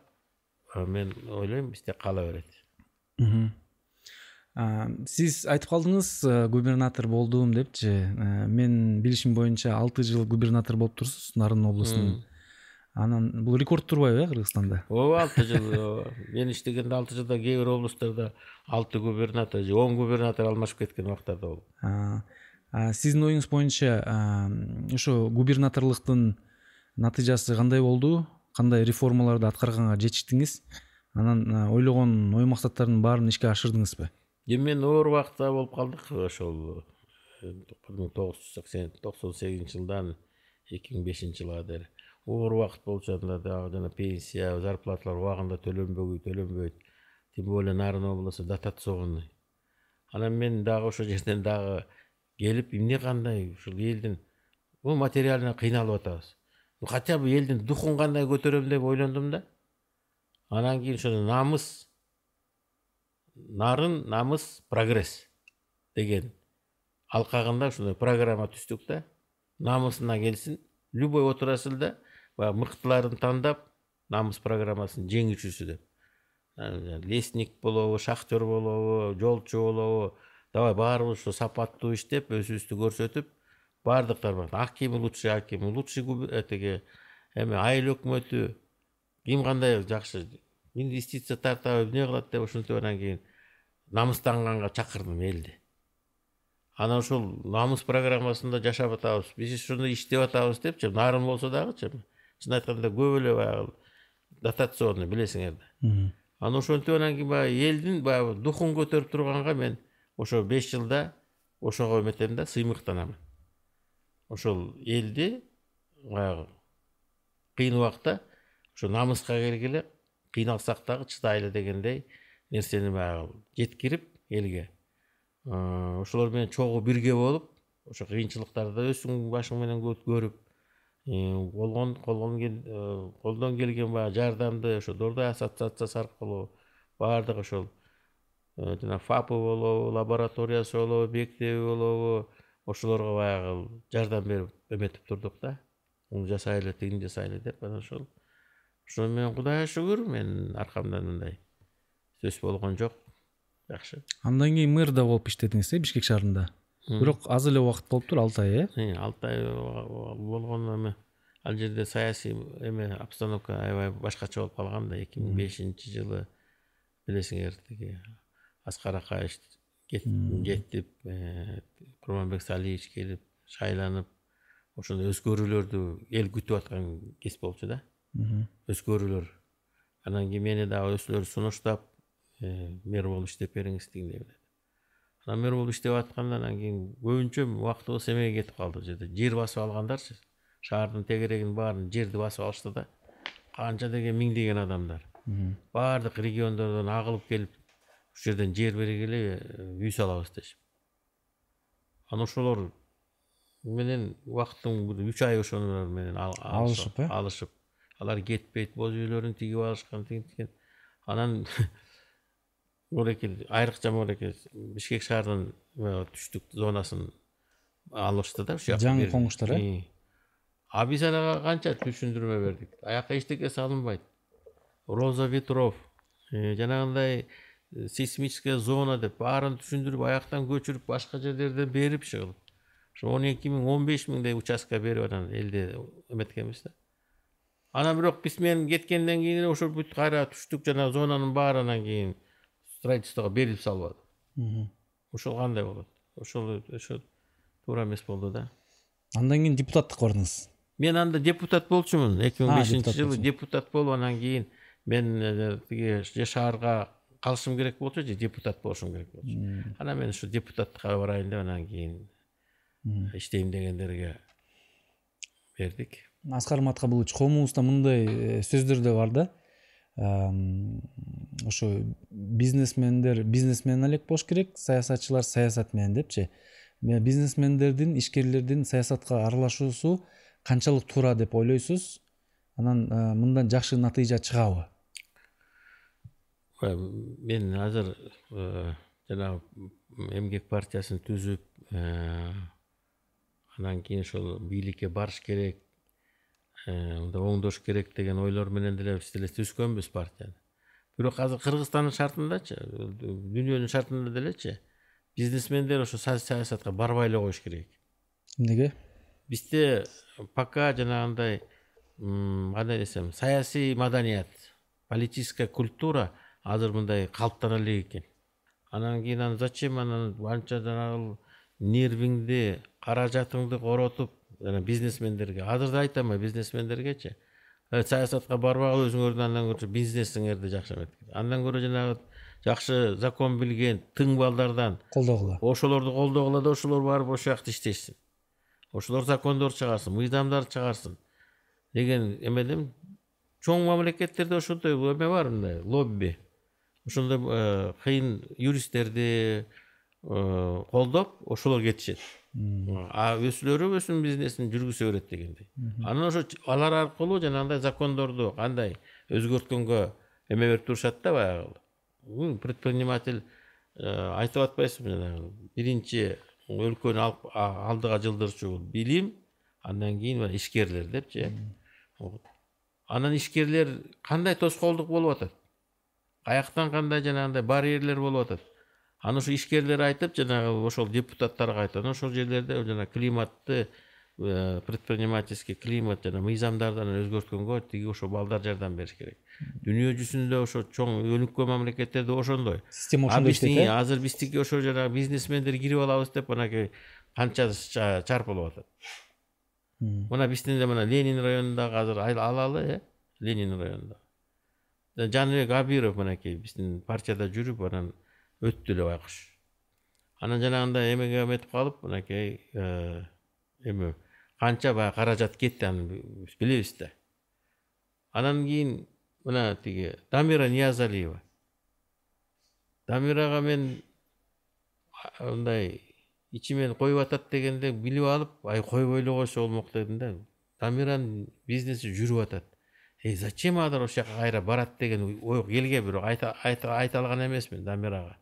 э, мен ойлойм бизде кала берет. Сиз айтып калдыңыз э, губернатор болдум депчи. Мен билишим боюнча алты жыл губернатор болуп турсуз нарын облусунун анан бул рекорд турбайбы э кыргызстанда? Ооба алты жыл ооба. мен иштегенде алты жылда кээ бир облустарда алты губернатор же он губернатор алмашып кеткен убактарда болду А, а, сиздин оюңуз боюнча ошо губернаторлуктун натыйжасы кандай болду? Кандай реформаларды аткарганга жетиштиңиз? Анан ойлогон ой максаттардын баарын ишке ашырдыңызбы? Эми мен оор убакта болуп калдык ошол э, бир миң тогуз жүз сексен токсон сегизинчи жылдан эки миң бешинчи жылга дейин убакыт болчу анда дагы жана пенсия зарплаталар убагында төлөнбөй төлөнбөйт тем более нарын облусу дотационный анан мен дагы ошол жерден дагы келип эмне кандай ушул элдин бул материально кыйналып атабыз Ну, хотя бы элдин духун кандай көтөрөм деп ойлондум да. Анан кийин ошо намыс нарын намыс прогресс деген алкагында ушундай программа түздүк да намысына келсин любой отрасльда баягы мыктыларын тандап намыс программасынын жеңүүчүсү деп. Э, лесник болобу шахтер болобу жолчу болобу давай баарыбыз ушу сапаттуу иштеп өзүбүздү көрсөтүп баардыктар бар аким лучший аким лучший губ- этиги эми айыл өкмөтү ким кандай жакшы инвестиция тартабы эмне кылат деп ушинтип анан кийин намыстанганга чакырдым элди. Анан ушул намыс программасында жашап атабыз биз ушуну иштеп атабыз депчи нарын болсо дагычы. Чын айтканда көп эле баягы дотационный билесиңер да Мгм. анан ошентип анан кийин баягы элдин баягы духун көтөрүп турганга мен ошо беш жылда ошого эметем да сыймыктанамын ошол элди баягы кыйын убакта ошо намыска келгиле кыйналсак дагы чыдайлы дегендей нерсени баягы жеткирип элге. Э, ошолор менен чогуу бирге болуп ошо кыйынчылыктарды өзүң башың менен кө- көрүп колдон келген баягы жардамды ошо дордой ассоциациясы аркылуу баардык ошол э, жана фапы болобу лабораториясы болобу мектеби болобу ошолорго баягы жардам берип эметип турдук да. Муну жасайлы тигини жасайлы деп анан ошол. Ошону менен кудайга шүгүр менин аркамдан мындай сөз болгон жок. Жакшы. Андан кийин мэр да болуп иштедиңиз э бишкек шаарында бирок аз эле убакыт болуптур алты ай э? Э, алты ай болгон эме ал жерде саясий эме обстановка аябай башкача болуп калган да эки миң бешинчи жылы билесиңер тиги аскар акаевич кет- кетип э, курманбек салиевич келип шайланып ошондой өзгөрүүлөрдү эл күтүп аткан кез болчу да. Өзгөрүүлөр. Анан кийин мени дагы өзүлөрү сунуштап э, мэр болуп иштеп бериңиз дегендей мэр болуп иштеп атканда анан кийин көбүнчө убактыбыз эмеге кетип калды бул жерде. Жер басып алгандарчы шаардын тегерегин баарын жерди басып алышты да. Канча деген миңдеген адамдар. Баардык региондордон агылып келип ушул жерден жер бергиле үй салабыз дешип анан ошолор менен убакыттын бир үч ай ошолор менен ал- Алышып, э? алышып. Алар кетпейт боз үйлөрүн тигип алышкан тигин анан молеке айрыкча молеке бишкек шаардын э, түштүк зонасын алышты да ушул жака Жаңы коңуштар, э? А биз анага канча түшүндүрмө бердик? Аяка эчтеке салынбайт. Роза ветров э, жанагындай э, сейсмическая зона деп баарын түшүндүрүп аяктан көчүрүп башка жерлерден берип иши кылып ошо он эки миң он беш миңдей участка берип анан элди эметкенбиз да. Анан бирок биз мен кеткенден кийин эле ошол бүт кайра түштүк жанагы зонанын баарынан кийин строительствого берилип салбады ошол кандай болот ошол ошо туура эмес болду да? Андан кийин депутаттыкка бардыңыз мен анда депутат болчумун эки миң бешинчи жылы депутат болуп анан кийин мен э, тиги же шаарга калышым керек болчу же депутат болушум керек болчу. Анан мен ушу депутаттыкка барайын деп анан кийин иштейм дегендерге бердик. Аскар маткабулович коомубузда мындай э, сөздөр да бар да? Ошо бизнесмендер бизнесмен элек болуш керек саясатчылар саясат менен депчи. Ме- бизнесмендердин ишкерлердин саясатка аралашуусу канчалык туура деп ойлойсуз анан э, мындан жакшы натыйжа чыгабы? Мен азыр э, жанагы эмгек партиясын түзүп э, анан кийин ошол бийликке барыш керек оңдош керек деген ойлор менен деле биз деле түзгөнбүз партияны бирок азыр кыргызстандын шартындачы дүйнөнүн шартында делечи бизнесмендер ошо са- саясатка барбай эле коюш керек. Эмнеге? Бизде пока жанагындай кандай десем саясий маданият политическая культура азыр мындай калыптана элек экен. Анан кийин анан зачем анан анча жанагы нервиңди каражатыңды коротуп жана бизнесмендерге азыр да айтам бизнесмендергечи «Э, саясатка барбагыла өзүңөрдүн андан көрчү бизнесиңерди жакшыртып андан көрө жанагы жакшы закон билген тың балдардан колдогула ошолорду колдогула да ошолор барып ошол жакта иштешсин ошолор закондор чыгарсын мыйзамдар чыгарсын деген эмеден чоң мамлекеттерде ошондой эме бар мындай лобби ошондой кыйын юристтерди колдоп ошолор кетишет а өзүлөрү өзүнүн бизнесин жүргүзө берет дегендей. Анан ошо алар аркылуу жанагындай закондорду кандай өзгөрткөнгө эме берип турушат да баягы. Предприниматель э, айтып атпайсызбы жанагы. Биринчи өлкөнү алып алдыга жылдырчу билим андан кийин баягы ишкерлер депчи анан ишкерлер кандай тоскоолдук болуп атат? Каяктан кандай жанагындай барьерлер болуп атат аны ошо ишкерлер айтып жанагы ошол депутаттарга айтып анан ошол жерлерде жана климатты э, предпринимательский климат жана мыйзамдарды анан өзгөрткөнгө тиги ошо балдар жардам бериш керек дүйнө жүзүндө ошо чоң өнүккөн мамлекеттерде ошондой. Система ошондой иштейт э? азыр биздики ошо жанагы бизнесмендер кирип алабыз деп анакей канча ча- чарпылып атат. Мына биздин эле мына ленин районундагы азыр алалы э? Ленин районунда жаныбек абиров мынакей биздин партияда жүрүп анан өттү эле байкуш анан жанагындай эмеге эметип калып мынакей эме канча баягы каражат кетти аны биз билебиз да анан кийин мына тиги дамира ниязалиева. Дамирага мен мындай ичимен коюп атат дегенде билип алып ай койбой эле койсо болмок дедим да дамиранын бизнеси жүрүп атат эй зачем алар ошол жака кайра барат деген ой келген бирок айта алган эмесмин дамирага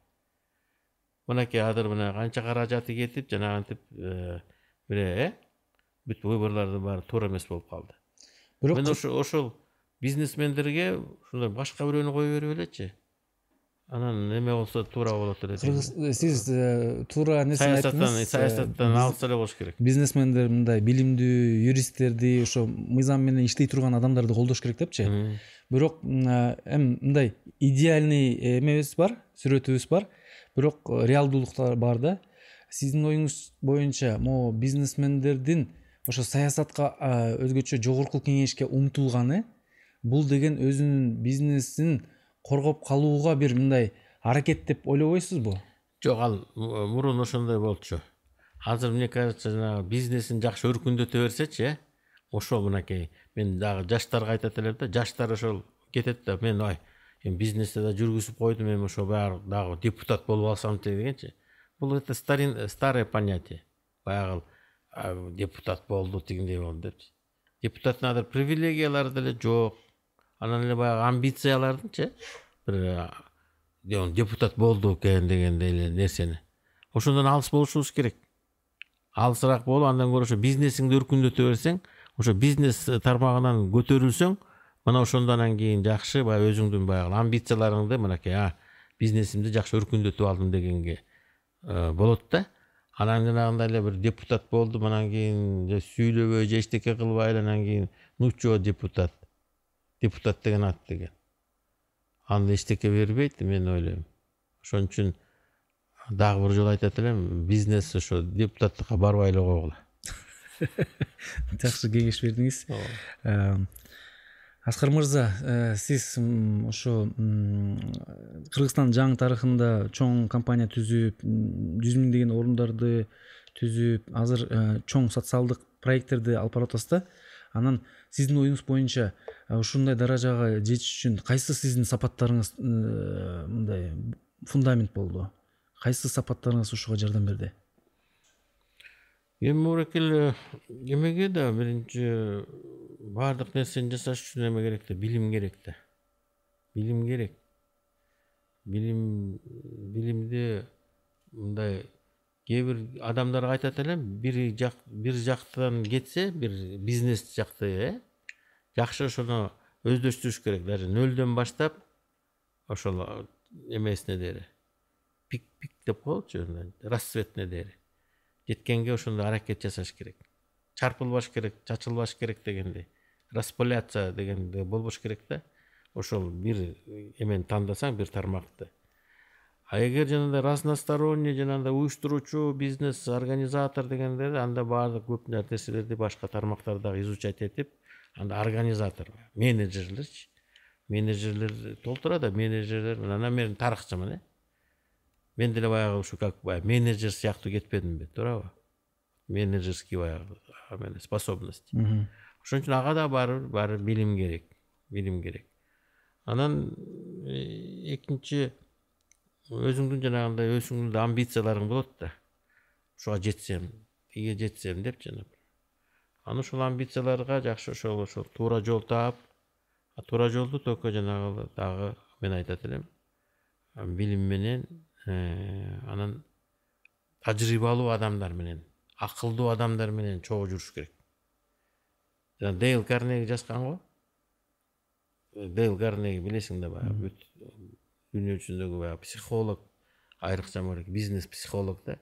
мынакей азыр мына канча каражаты кетип жанагынтип бир э бүт выборлордун баары туура эмес болуп калды бирок мен ошо ошол бизнесмендерге ушундай башка бирөөнү кое берип элечи анан эме болсо туура болот эле кыргыз сиз туура нерсени саясаттан саясаттан алыс эле болуш керек бизнесмендер мындай билимдүү юристтерди ошо мыйзам менен иштей турган адамдарды колдош керек депчи бирок эми мындай идеальный эмебиз бар сүрөтүбүз бар бирок э, реалдуулуктар бар да. Сиздин оюңуз боюнча могу бизнесмендердин ошо саясатка өзгөчө жогорку кеңешке умтулганы бул деген өзүнүн бизнесин коргоп калууга бир мындай аракет деп ойлобойсузбу жок ал м- мурун ошондой болчу. Азыр мне кажется жанагы бизнесин жакшы өркүндөтө берсечи э ошол мынакей мен дагы жаштарга айтат элем да жаштар ошол кетет да мен ай эми бизнести да жүргүзүп койдум эми ошо баягы дагы депутат болуп алсамчы дегенчи. Бул это старое понятие. Баягы депутат болду тигиндей болду депчи. Депутаттын азыр привилегиялары деле жок. Анан эле баягы амбициялардынчы бир депутат болду экен дегендей эле нерсени. Ошондон алыс болушубуз керек. Алысыраак болуп андан көрө ошо бизнесиңди өркүндөтө берсең ошо бизнес тармагынан көтөрүлсөң мына ошондо анан кийин жакшы баягы өзүңдүн баягы амбицияларыңды мынакей а бизнесимди жакшы өркүндөтүп алдым дегенге э, болот да. Анан жанагындай эле бир депутат болдум анан кийин сүйлөбөй же эчтеке кылбай эле анан кийин ну чё депутат депутат деген ат деген анда эчтеке бербейт мен ойлойм ошон үчүн дагы бир жолу айтат элем бизнес ошо депутаттыкка барбай эле койгула жакшы кеңеш бердиңиз аскар мырза э, сиз ошо кыргызстандын жаңы тарыхында чоң компания түзүп жүз миңдеген орундарды түзүп азыр э, чоң социалдык проекттерди алып барып атасыз да анан сиздин оюңуз боюнча э, ушундай даражага жетиш үчүн кайсы сиздин сапаттарыңыз мындай фундамент болду? Кайсы сапаттарыңыз ушуга жардам берди эми эмеге да биринчи баардык нерсени жасаш үчүн эме керек да билим керек да билим керек билим билимди мындай кээ бир адамдарга айтат элем бир жак бир жактан кетсе бир бизнес жакты э жакшы ошону өздөштүрүш керек даже нөлдөн баштап ошол эмесине дээри пик пик деп коелучу расцветне дээри жеткенге ошондой аракет жасаш керек. Чарпылбаш керек чачылбаш керек дегендей распыляться дегенде болбош керек да. Ошол бир эмени тандасаң бир тармакты. А эгер жанагындай разносторонний жанагындай уюштуруучу бизнес организатор дегенде анда баардык көп нерселерди башка тармактарды дагы изучать этип анда организатор менеджерлерчи. Менеджерлер толтурат да менеджерлер анан мен тарыхчымын э мен деле баягы ушу как баягы менеджер сыяктуу кетпедимби туурабы менеджерский баягы способность. Ошон үчүн ага дагы баары бир баары билим керек билим керек. Анан экинчи өзүңдүн жанагындай өзүңдүн амбицияларың болот да. Ушуга жетсем тиге жетсем деп жана анан ошол амбицияларга жакшы ошол ошол туура жол таап туура жолду только жанагы дагы мен айтат элем билим менен анан тажрыйбалуу адамдар менен акылдуу адамдар менен чогуу жүрүш керек жана дейл карнеги жазган го дейл карнеги билесиң да баягы бүт дүйнө жүзүндөгү баягы психолог айрыкча бизнес психолог да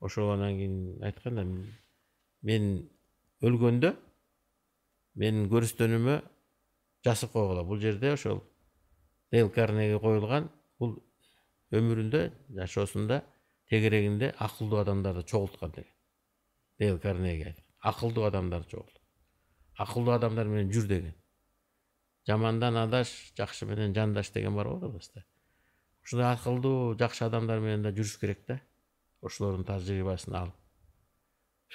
ошол анан кийин айткан да мен өлгөндө менин көрүстөнүмө жазып койгула бул жерде ошол дейл карнеги коюлган бул өмүрүндө жашоосунда тегерегинде акылдуу адамдарды чогулткан деген. Дейл карнеги акылдуу адамдарды чогулт. Акылдуу адамдар менен жүр деген. Жамандан адаш жакшы менен жандаш деген бар го кыргызда ушундай акылдуу жакшы адамдар менен да жүрүш керек да. Ошолордун тажрыйбасын алып.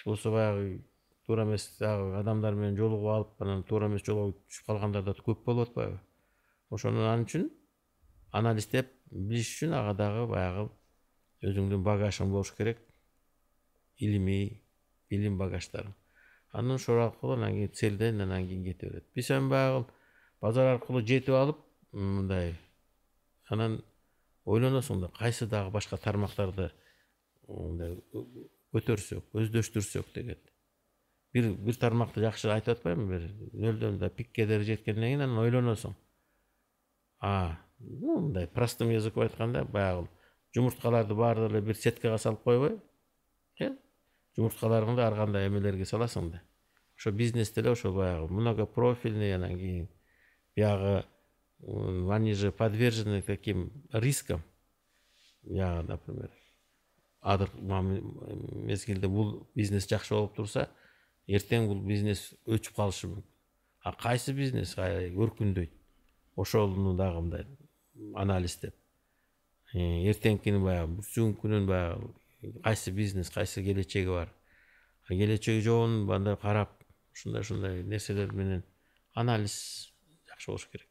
Болбосо баягы туура эмес дагы адамдар менен жолугуп алып анан туура эмес жолго түшүп калгандар да көп болуп атпайбы ошону ал үчүн анализдеп билиш үчүн ага дагы баягы өзүңдүн багажың болуш керек илимий билим багаждарың анан ошол аркылуу анан кийин целден анан кийин кете берет биз эми баягы базар аркылуу жетип алып мындай анан ойлоносуң да кайсы дагы башка тармактарды мындай көтөрсөк өздөштүрсөк деген бир бир тармакты жакшы айтып атпаймынбы бир нөлдөн да пикке жеткенден кийин анан ойлоносуң а мындай простым языкпен айтканда баягы жумурткаларды баары эле бир сеткага салып койбой. Э? Жумурткаларыңды ар кандай эмелерге саласың да. Ошо бизнес деле ошол баягы многопрофильный анан кийин биягы они же подвержены таким рискам. Биягы например адыр мезгилде бул бизнес жакшы болуп турса эртең бул бизнес өчүп калышы мүмкүн. А кайсы бизнес? Өркүндөйт. Ошону дагы мындай. Анализдеп эртеңкини баягы бүгүнкүнүн баягы кайсы бизнес кайсы келечеги бар. Келечеги жогун андай карап ушундай ушундай нерселер менен анализ жакшы болуш керек.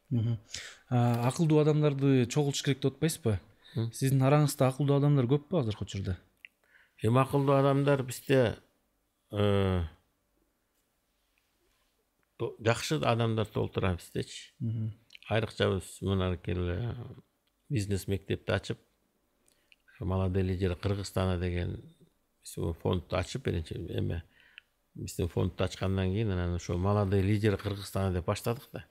Акылдуу адамдарды чогултуш керек деп атпайсызбы сиздин араңызда акылдуу адамдар көппү азыркы учурда? Эми акылдуу адамдар бизде жакшы адамдар толтура биздечи айрыкча биз мынакей бизнес мектепти ачып молодые лидеры кыргызстана деген фондду ачып биринчи эме биздин фондду ачкандан кийин анан ошо молодые лидеры кыргызстана деп баштадык да.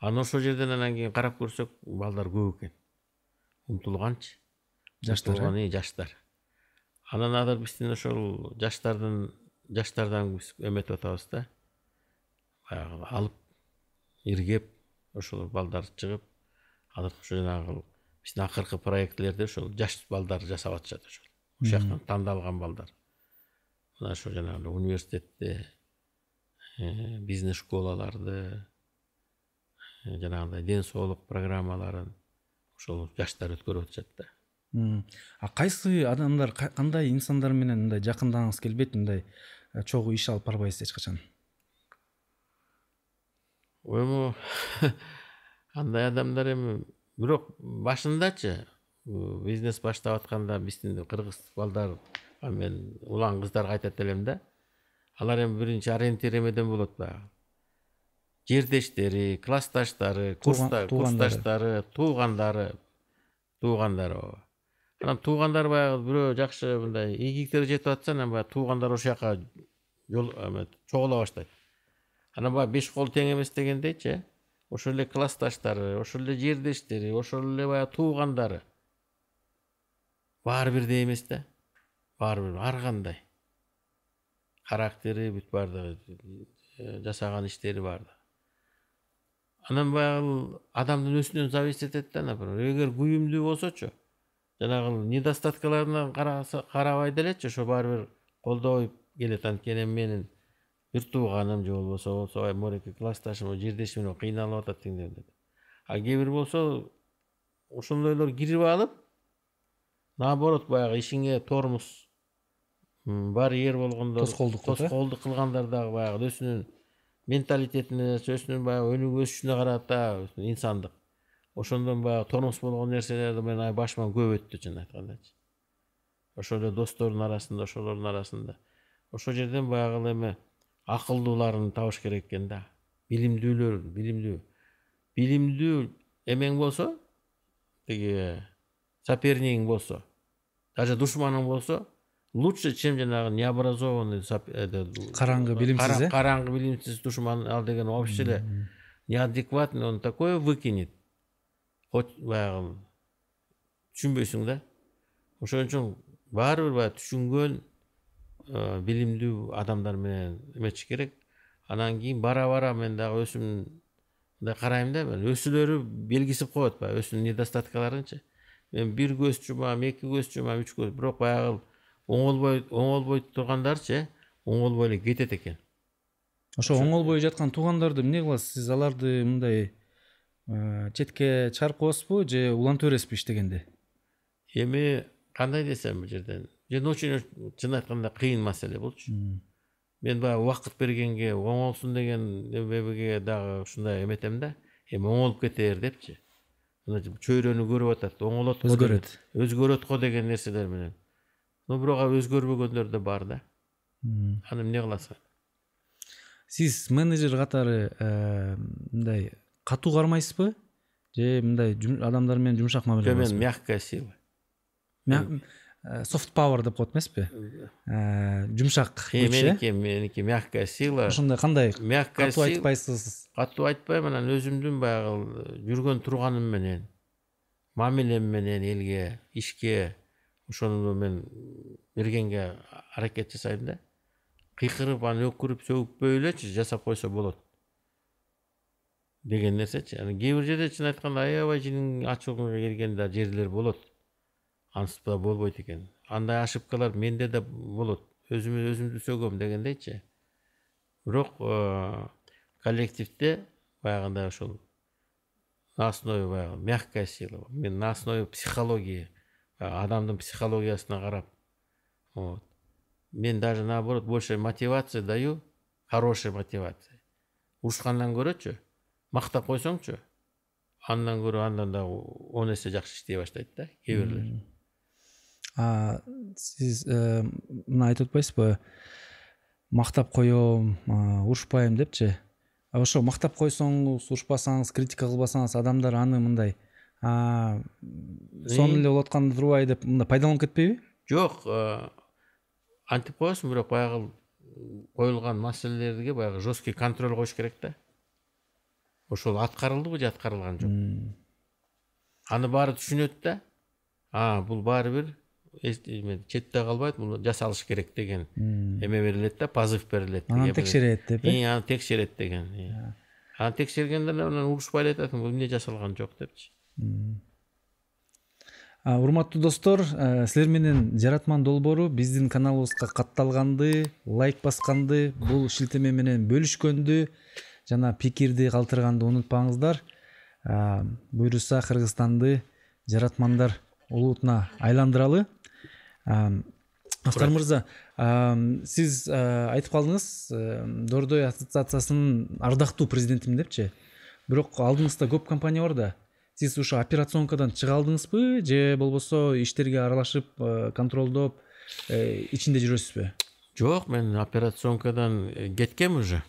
Анан ошол жерден анан кийин карап көрсөк балдар көп экен. Умтулганчы. Жаштар э? Жаштар. Анан азыр биздин ошол жаштардын жаштардан биз эметип атабыз да баягы алып иргеп ошол балдар чыгып азыр ошо жанагы биздин акыркы проектилерде ошол жаш балдар жасап атышат ошол ошол жактан тандалган балдар. Мына ошо жанагы университетте э, бизнес школаларды э, жанагындай ден соолук программаларын ошол жаштар өткөрүп атышат да. А кайсы адамдар ка- кандай инсандар менен мындай жакындангыңыз келбейт мындай э, чогуу иш алып барбайсыз эч качан? Эми андай адамдар эми бирок башындачы. Бизнес баштап атканда биздин кыргыз балдар мен улан кыздарга айтат элем да. Алар эми биринчи ориентир эмеден болот баягы жердештери классташтары курсташтары туугандары. Туугандары ооба анан туугандар баягы бирөө жакшы мындай ийгиликтери жетип атса анан баягы туугандар ошол жака жол чогула баштайт. Анан баягы беш кол тең эмес дегендейчи ошол эле классташтары ошол эле жердештери ошол эле баягы туугандары баары бирдей эмес да баары бир ар кандай характери бүт баардыгы жасаган иштери баардыгы анан баягы адамдын өзүнөн зависеть этет да например эгер күйүмдүү болсочу жанагы недостаткаларына карабай делечи ошо баары бир колдой келет анткени менин бир тууганым же болбосо болсо мореке классташым жердешим менен кыйналып атат тиңдей деп а кээ бир болсо ошондойлор кирип алып наоборот баягы ишиңе тормуз м, барьер болгондор Тоскоолдук э? тоскоолдук кылгандар дагы баягы өзүнүн менталитетине өзүнүн баягы өнүгүп өсүшүнө карата өзүнүн инсандык. Ошондон баягы тормуз болгон нерселерди менин ай башыман көп өттү чынын айткандачы ошол эле достордун арасында ошолордун арасында. Ошол жерден баягы эле эме акылдууларын табыш керек экен да. Билимдүүлөр билимдүү билимдүү эмең болсо тиги сопернигиң болсо даже душманың болсо лучше чем жанагы необразованный Караңгы, билимсиз, э? караңгы билимсиз душман ал деген вообще эле неадекватный он такое выкинет. Хоть баягы түшүнбөйсүң да. Ошон үчүн баары бир баягы түшүнгөн билимдүү адамдар менен эметиш керек. Анан кийин бара бара мен дагы өзүм мындай карайм да мен өзүлөрү белгисип коет баягы өзүнүн недостаткаларынчы. Мен бир көз жумам эки көз жумам үч көз бирок баягы оңолбой оңолбой тургандарчы э оңолбой эле кетет экен. Ошо оңолбой жаткан туугандарды эмне кыласыз? Сиз аларды мындай э, четке чыгарып коесузбу же улантып бересизби иштегенде? Эми кандай десем бул жерден же очень чын айтканда кыйын маселе булчу мен баягы убакыт бергенге оңолсун деген эмеге дагы ушундай эметем да эми оңолуп кетээр депчи мына чөйрөнү көрүп атат оңолот Өзгөрөт. өзгөрөт го деген нерселер менен но бирок өзгөрбөгөндөр да бар да аны эмне кыласың сиз менеджер катары мындай катуу кармайсызбы же мындай адамдар менен жумшак мамиле жо мен мягкая сила софт пауэр деп коет эмеспи Э, жумшак Э, күч э меники меники мягкая сила. Ошондой кандай мягкая катуу айтпайсыз. Катуу айтпайм анан өзүмдүн баягы жүргөн турганым менен мамилем менен элге ишке ошону мен бергенге аракет жасайм да. Кыйкырып анан өкүрүп сөгүппөй элечи жасап койсо болот деген нерсечи анан кээ бир жерде чын айтканда аябай жинин ачууга келген да жерлер болот ансыз да болбойт экен андай ошибкалар менде да болот өзүмө өзүмдү сөгөм дегендейчи бирок коллективде баягындай ошол на основе баягы мягкая сила мен на основе психологии адамдын психологиясына карап вот. Мен даже наоборот больше мотивация даю хорошая мотивация. Урушкандан көрөчү мактап койсоңчу андан көрө андан дагы он эсе жакшы иштей баштайт да кээ бирлер а сиз э, мына айтып атпайсызбы мактап коем урушпайм депчи а ошо мактап койсоңуз урушпасаңыз критика кылбасаңыз адамдар аны мындай сонун эле болуп атканда турбайбы деп мындай пайдаланып кетпейби жок антип коесуң бирок баягы коюлган маселелерге баягы жесткий контроль коюш керек да ошол аткарылдыбы же аткарылган жок аны баары түшүнөт да. А бул баары бир эме, четте калбайт муну жасалыш керек деген. Эме берилет да позыв берилет анан текшерет деп э? И, аны текшерет деген э. анан текшергенде анан урушпай эле айтат бул эмне жасалган жок депчи. Урматтуу достор э, силер менен жаратман долбоору биздин каналыбызга катталганды лайк басканды бул шилтеме менен бөлүшкөндү жана пикирди калтырганды унутпаңыздар. Буюрса кыргызстанды жаратмандар улутуна айландыралы аскар мырза сиз айтып калдыңыз дордой ассоциациясынын ардактуу президентимин депчи. Бирок алдыңызда көп компания бар да. Сиз ушу операционкадан чыга алдыңызбы же болбосо иштерге аралашып контролдоп э, ичинде жүрөсүзбү? Жок мен операционкадан э, кеткем уже.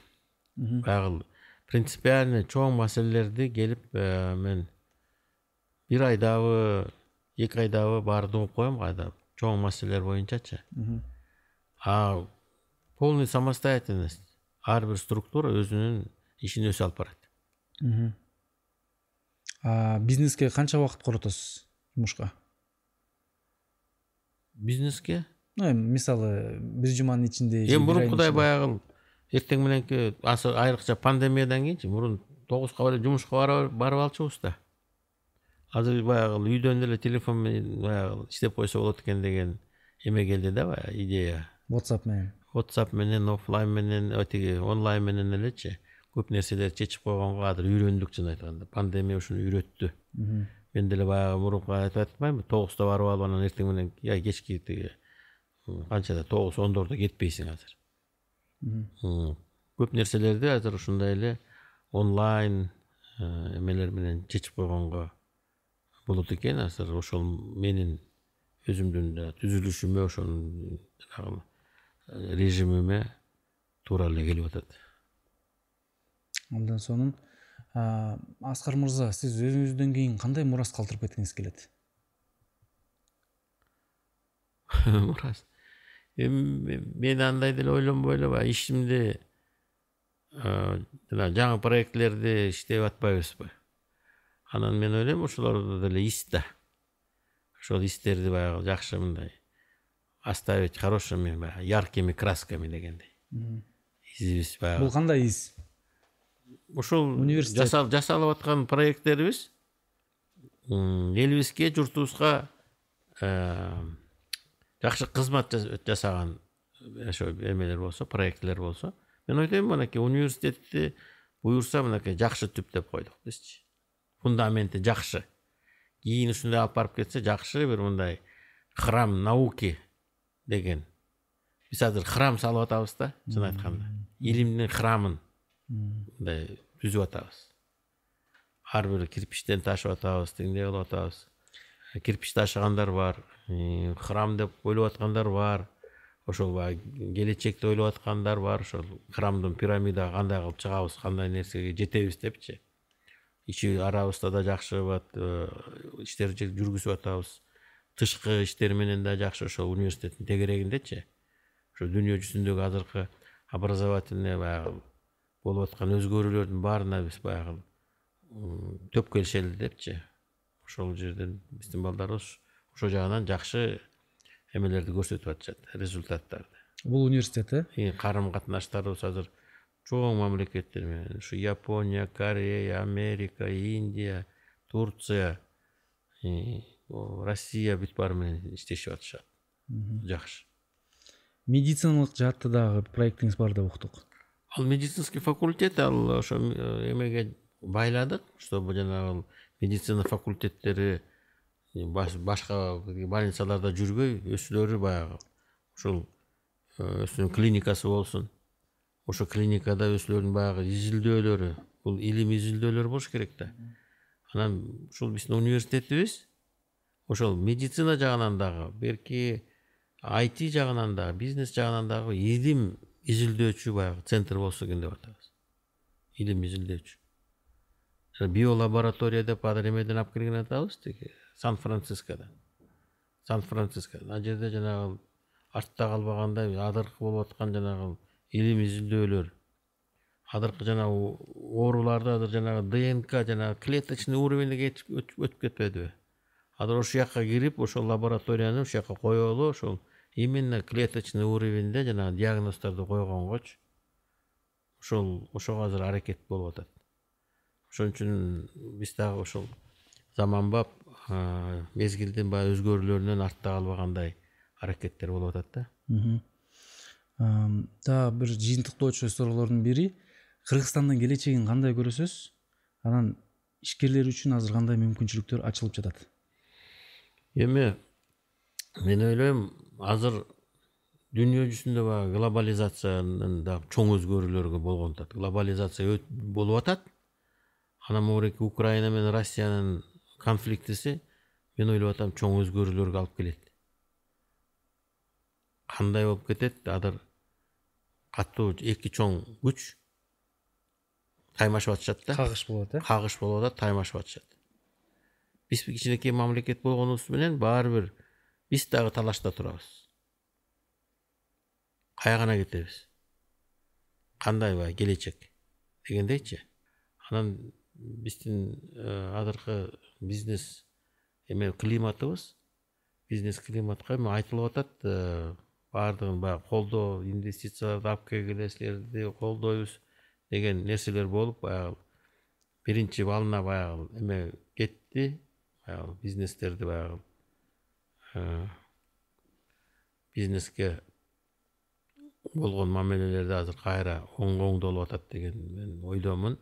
Баягы принципиально чоң маселелерди келип э, мен бир айдабы эки айдабы баарын угуп коем кайда чоң маселелер боюнчачы. А полный самостоятельность. Ар бир структура өзүнүн ишин өзү алып барат. Бизнеске канча убакыт коротосуз жумушка бизнеске? Ну эми мисалы бир жуманын ичинде эми мурункудай баягы эртең мененки асы- айрыкча пандемиядан кийинчи мурун тогузга эле жумушка барып алчубуз да азыр баягы үйдөн эле телефон менен баягы иштеп койсо болот экен деген эме келди да баягы идея. Whatsapp менен. Whatsapp менен оффлайн менен тиги онлайн менен элечи. Көп нерселерди чечип койгонго азыр үйрөндүк чын айтканда пандемия ушуну үйрөттү. Мен деле баягы мурунку айтып атпаймынбы тогузда барып алып анан эртең менен кечки тиги канчада тогуз ондордо кетпейсиң азыр. Көп нерселерди азыр ушундай эле онлайн э, эмелер менен чечип койгонго болот экен азыр ошол менин өзүмдүн түзүлүшүмө ошонун жанагы режимиме туура эле келип атат андан сонун аскар мырза сиз өзүңүздөн кийин кандай мурас калтырып кеткиңиз келет мурас эми мен андай деле ойлонбой эле баягы ишимди э, жана жаңы проектилерди иштеп атпайбызбы анан мен ойлойм ошолордо деле из да ошол истерди баягы жакшы мындай оставить хорошими баягы яркими красками дегендей изибиз бул баягы кандай из ушул Университет. жасал- жасалып аткан проекттерибиз элибизге журтубузга жакшы кызмат жас- жасаган ошо эмелер болсо проектилер болсо мен ойлойм мынакей университетти буюрса мынакей жакшы түптөп койдук бизчи фундаменти жакшы кийин ушундай алып барып кетсе жакшы бир мындай храм науки деген. Биз азыр храм салып атабыз да чын айтканда илимдин храмын мындай түзүп атабыз ар бир кирпичтен ташып атабыз тигиндей кылып атабыз кирпич ташыгандар бар храм деп ойлоп аткандар бар. Ошол баягы келечекти ойлоп аткандар бар ошол храмдын пирамидага кандай кылып чыгабыз кандай нерсеге жетебиз депчи? Ичи арабызда да жакшы вот иштер жы- жүргүзүп атабыз. Тышкы иштер менен да жакшы ошол университеттин тегерегиндечи. Ошо дүйнө жүзүндөгү азыркы образовательный баягы болуп аткан өзгөрүүлөрдүн баарына биз баягы төп келишели депчи. Ошол жерден биздин балдарыбыз ошол жагынан жакшы эмелерди көрсөтүп атышат результаттарды. Бул университет э? Карым катнаштарыбыз азыр чоң мамлекеттер менен ушу япония корея америка индия турция россия бүт баары менен иштешип атышат жакшы медициналык жаатта дагы проектиңиз бар деп уктук ал медицинский факультет ал ошо э, эмеге байладык чтобы жанагы медицина факультеттери баш- башка больницаларда жүрбөй өзүлөрү баягы ушул э, өзүнүн клиникасы болсун ошо клиникада өзүлөрүнүн баягы изилдөөлөрү бул илим изилдөөлөр болуш керек да анан ушул биздин университетибиз ошол медицина жагынан дагы берки айти жагынан дагы бизнес жагынан дагы илим изилдөөчү баягы центр болсо экен деп атабыз илим изилдөөчү биолаборатория деп азыр эмеден алып келген атабыз тиги сан францискодон сан францискодон ал жерде жанагы артта калбагандай азыркы болуп аткан жанагы илим изилдөөлөр. Азыркы жанагы ооруларды азыр жанагы днк жанагы клеточный өтүп өтүп кетпедиби? Азыр ошол жака кирип ошол лабораторияны ушул жака коелу ошол именно клеточный уровеньде жанагы диагноздорду койгонгочу ошол ошого азыр аракет болуп атат. Ошон үчүн биз дагы ошол заманбап мезгилдин баягы өзгөрүүлөрүнөн артта калбагандай аракеттер болуп атат да дагы бир жыйынтыктоочу суроолордун бири. Кыргызстандын келечегин кандай көрөсүз анан ишкерлер үчүн азыр кандай мүмкүнчүлүктөр ачылып жатат? Эми мен ойлойм азыр дүйнө жүзүндө баягы глобализациянын дагы чоң өзгөрүүлөрү болгон атат. Глобализация болуп атат. Анан могуреки украина менен россиянын конфликтиси мен ойлоп атам чоң өзгөрүүлөргө алып келет. Кандай болуп кетет? Азыр катуу эки чоң күч. Таймашып атышат да. Кагыш болуп атат э? Кагыш болуп атат таймашып атышат. Биз кичинекей мамлекет болгонубуз менен баары бир биз дагы талашта турабыз. Каягана кетебиз? Кандай баягы келечек дегендейчи. Анан биздин азыркы бизнес эме климатыбыз бизнес климатка эми айтылып атат баардыгын баягы колдоо инвестицияларды алып келгиле силерди колдойбуз деген нерселер болуп баягы биринчи волна баягы эме кетти баягы бизнестерди баягы бизнеске болгон мамилелерди азыр кайра оңдолуп атат деген мен ойдомун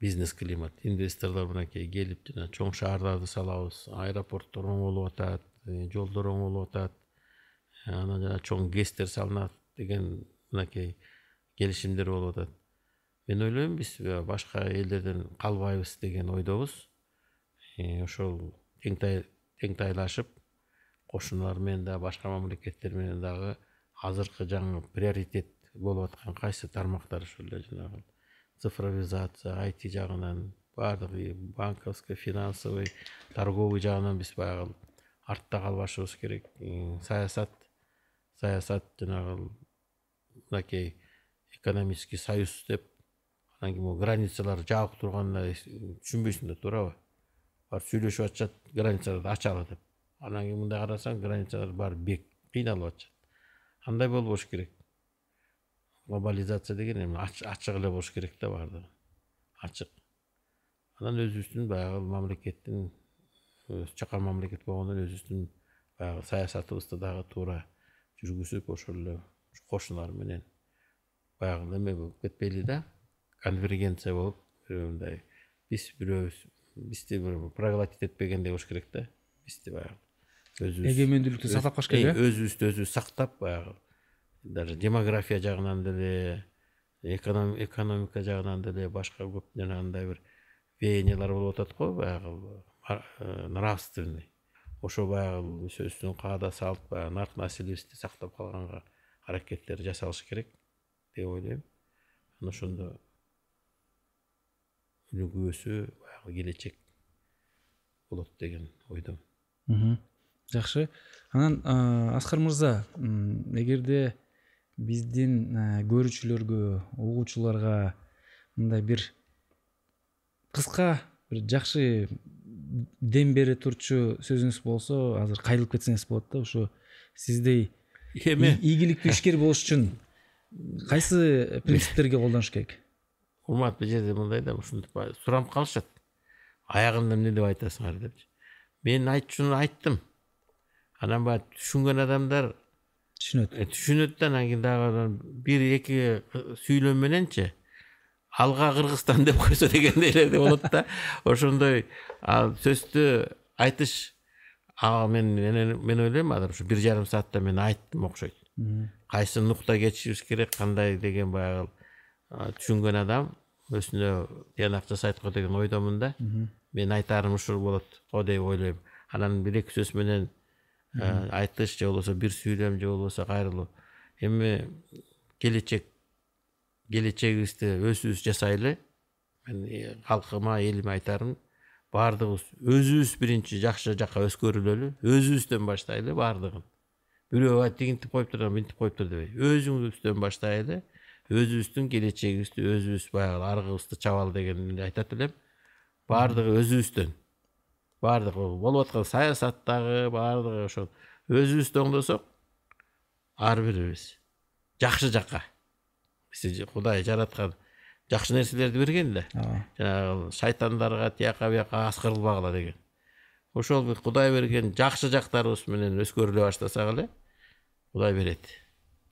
бизнес климат инвесторлор мынакей келип жана чоң шаардарды салабыз аэропорттор оңолуп атат жолдор оңолуп атат анан жана чоң гэстер салынат деген мынакей келишимдер болуп атат. Мен ойлойм биз башка элдерден калбайбыз деген ойдобуз. Ошол теңтайлашып кошуналар менен дагы башка мамлекеттер менен дагы азыркы жаңы приоритет болуп аткан кайсы тармактар ушул эле жанагы. Цифровизация айти жагынан баардыгы банковский финансовый торговый жагынан биз баягы артта калбашыбыз керек. Саясат саясат жанагы мынакей экономический союз деп анан кийин могу границалар жабык турганда түшүнбөйсүң да туурабы барып сүйлөшүп атышат границаларды ачалы деп анан кийин мындай карасаң границалар баары бек кыйналып атышат андай болбош керек глобализация деген эми ачык эле болуш керек да баардыгы ачык анан өзүбүздүн баягы мамлекеттин чакан мамлекет болгондон өзүбүздүн баягы саясатыбызды дагы туура жүргүзүп ошол эле кошуналар менен баягы эме болуп кетпейли да конвергенция болуп мындай биз бирөөбүз бизди бир проглотить этпегендей болуш керек да бизди баягы өзүбүз эгемендүүлүктү сактап калыш керек э өзүбүздү өзүбүз сактап баягы даже демография жагынан деле экономика жагынан деле башка көп жанагындай бир веяниялар болуп атат го баягы нравственный ошо баягы өзүбүздүн каада салт баягы нарк населибизди сактап калганга аракеттер жасалыш керек деп ойлойм. Анан ошондо өнүгүүсү баягы келечек болот деген ойдомун жакшы. Анан аскар мырза эгерде биздин көрүүчүлөргө угуучуларга мындай бир кыска бир жакшы дем бере турчу сөзүңүз болсо азыр кайрылып кетсеңиз болот да ушу сиздей эме. ийгиликтүү ишкер болуш үчүн кайсы принциптерге колдонуш керек? Урмат бул жерде мындай да ушинтип суранып калышат. Аягында эмне деп айтасыңар депчи. Мен айтчуну айттым. Анан баягы түшүнгөн адамдар түшүнөт. Түшүнөт да анан кийин дагы бир эки сүйлөм мененчи алга кыргызстан деп койсо дегендей эле болот да ошондой. Сөздү айтыш. Ага мен мен ойлойм азыр ушу бир жарым саатта мен айттым окшойт. Кайсы нукта кетишибиз керек кандай деген баягы түшүнгөн адам өзүнө тыянак жасайт го деген ойдомун да. Менин айтарым ушул болот го деп ойлойм. Анан бир эки сөз менен айтыш же болбосо бир сүйлөм же болбосо кайрылуу. Эми келечек келечегибизди өзүбүз жасайлы. Мен калкыма элиме айтарым баардыгыбыз өзүбүз биринчи жакшы жака өскөрүлөлү өзүбүздөн баштайлы баардыгын. Бирөө тигинтип коюптур мынтип коюптур дебей өзүбүздөн баштайлы өзүбүздүн келечегибизди өзүбүз баягы аргыбызды чабалы дегенди айтат элем. Баардыгы өзүбүздөн. Баардыгы болуп аткан саясат дагы баардыгы ошол өзүбүздү оңдосок ар бирибиз жакшы жака кудай жараткан. Жакшы нерселерди берген да. Жанагы шайтандарга тияка бияка аскарылбагыла деген. Ошол кудай берген жакшы жактарыбыз менен өскөрүлө баштасак эле кудай берет.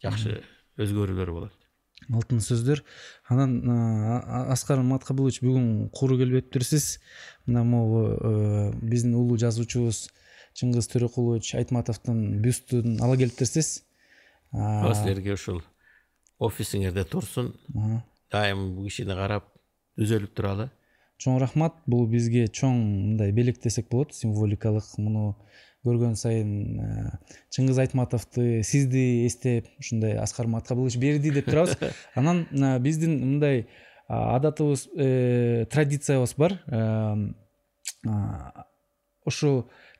Жакшы өзгөрүүлөр болот. Алтын сөздөр. Анан аскар маткабулович бүгүн куру келбептирсиз мына могу э, биздин улуу жазуучубуз чыңгыз төрөкулович айтматовдун бюстун ала келиптирсиз силерге ушул офисиңерде турсун ага. дайым бул кишини карап түзөлүп туралы чоң рахмат бул бизге чоң мындай белек десек болот символикалык муну көргөн сайын чыңгыз айтматовду сизди эстеп ушундай аскар маткабулович берди деп турабыз анан биздин мындай адатыбыз традициябыз бар ошо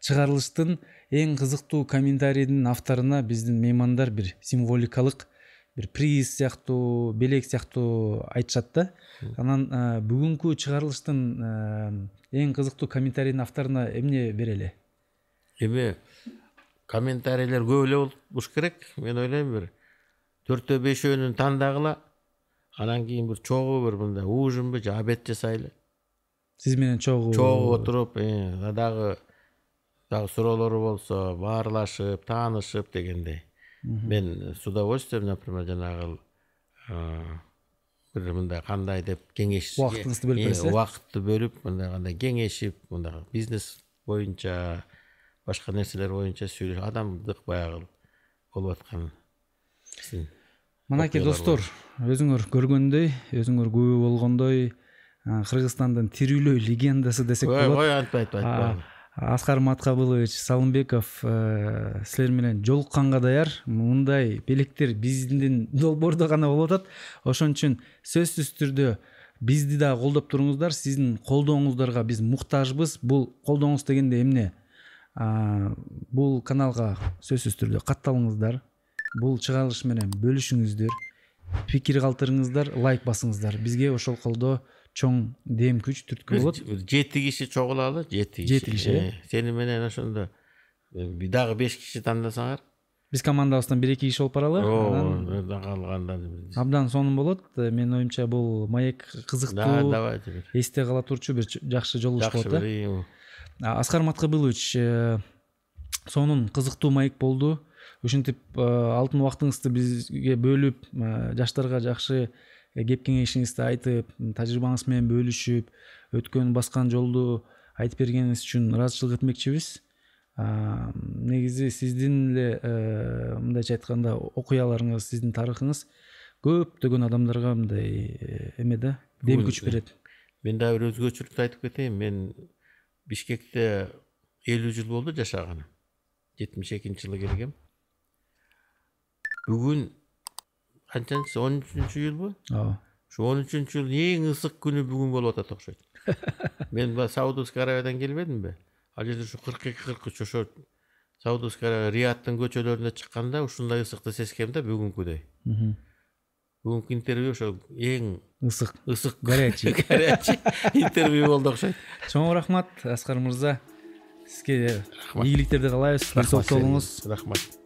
чыгарылыштын эң кызыктуу комментарийдин авторуна биздин меймандар бир символикалык бир приз сыяктуу белек сыяктуу айтышат да. Анан э, бүгүнкү чыгарылыштын эң кызыктуу комментарийдин авторуна эмне берели эми комментарийлер көп эле болуш керек. Мен ойлойм бир төртөө бешөөнүн тандагыла анан кийин бир чогуу бир мындай ужинбы же обед жасайлы. Сиз менен чогуу чогуу отуруп э, дагы дагы суроолору болсо баарлашып таанышып дегендей. Мен с удовольствием например жанагы э, бир мындай кандай деп кеңеш Убактыңызды бөлүп э, бересиз, э? убакытты бөлүп мындай кандай кеңешип мындай бизнес боюнча башка нерселер боюнча сүйлөшүп адамдык баягы болуп аткан мынакей достор өзүңөр көргөндөй өзүңөр күбө болгондой кыргызстандын тирүүлөй легендасы десек болот. ой антпа айтпа А, айтпа аскар маткабылович салымбеков э, силер менен жолукканга даяр. Мындай белектер биздин долбоордо гана болуп атат ошон үчүн сөзсүз түрдө бизди дагы колдоп туруңуздар сиздин колдооңуздарга биз муктажбыз бул колдооңуз дегенде эмне бул каналга сөзсүз түрдө катталыңыздар бул чыгарылыш менен бөлүшүңүздөр пикир калтырыңыздар лайк басыңыздар. Бизге ошол колдоо чоң дем күч түрткү болот. жети киши чогулалы жети киши. Жети киши, э? Э, сени менен ошондо э, дагы беш киши тандасаңар. Биз командабыздан бир эки киши болуп баралы. Анан ооба калганда абдан сонун болот. Э, менин оюмча бул маек да кызыктуу давайте бир эсте кала турчу бир жакшы жолугуш болот бир э иим. А, аскар маткабылович э, сонун кызыктуу маек болду. Ушинтип э, алтын убактыңызды бизге бөлүп э, жаштарга жакшы э, кеп кеңешиңизди айтып тажрыйбаңыз менен бөлүшүп өткөн баскан жолду айтып бергениңиз үчүн ыраазычылык этмекчибиз негизи сиздин эле мындайча айтканда окуяларыңыз сиздин тарыхыңыз көптөгөн адамдарга мындай эме да дем күч берет мен дагы бир өзгөчөлүктү айтып кетейин мен бишкекте элүү жыл болду жашаганым жетимиш экинчи жылы келгем. Бүгүн канчанчы он үчүнчү жылбы ооба ушу он үчүнчү жылдын эң ысык күнү бүгүн болуп атат окшойт мен баягы саудовский аравиядан келбедимби ал жерде ушу кырк эки кырк үч ошо саудовский аравия риядтын көчөлөрүнө чыкканда ушундай ысыкты сезгем да бүгүнкүдөй бүгүнкү интервью ошо эң ысык ысык Горячий. горячий. Интервью болду окшойт чоң рахмат аскар мырза. Сизге ийгиликтерди каалайбыз Рахмат рахмат.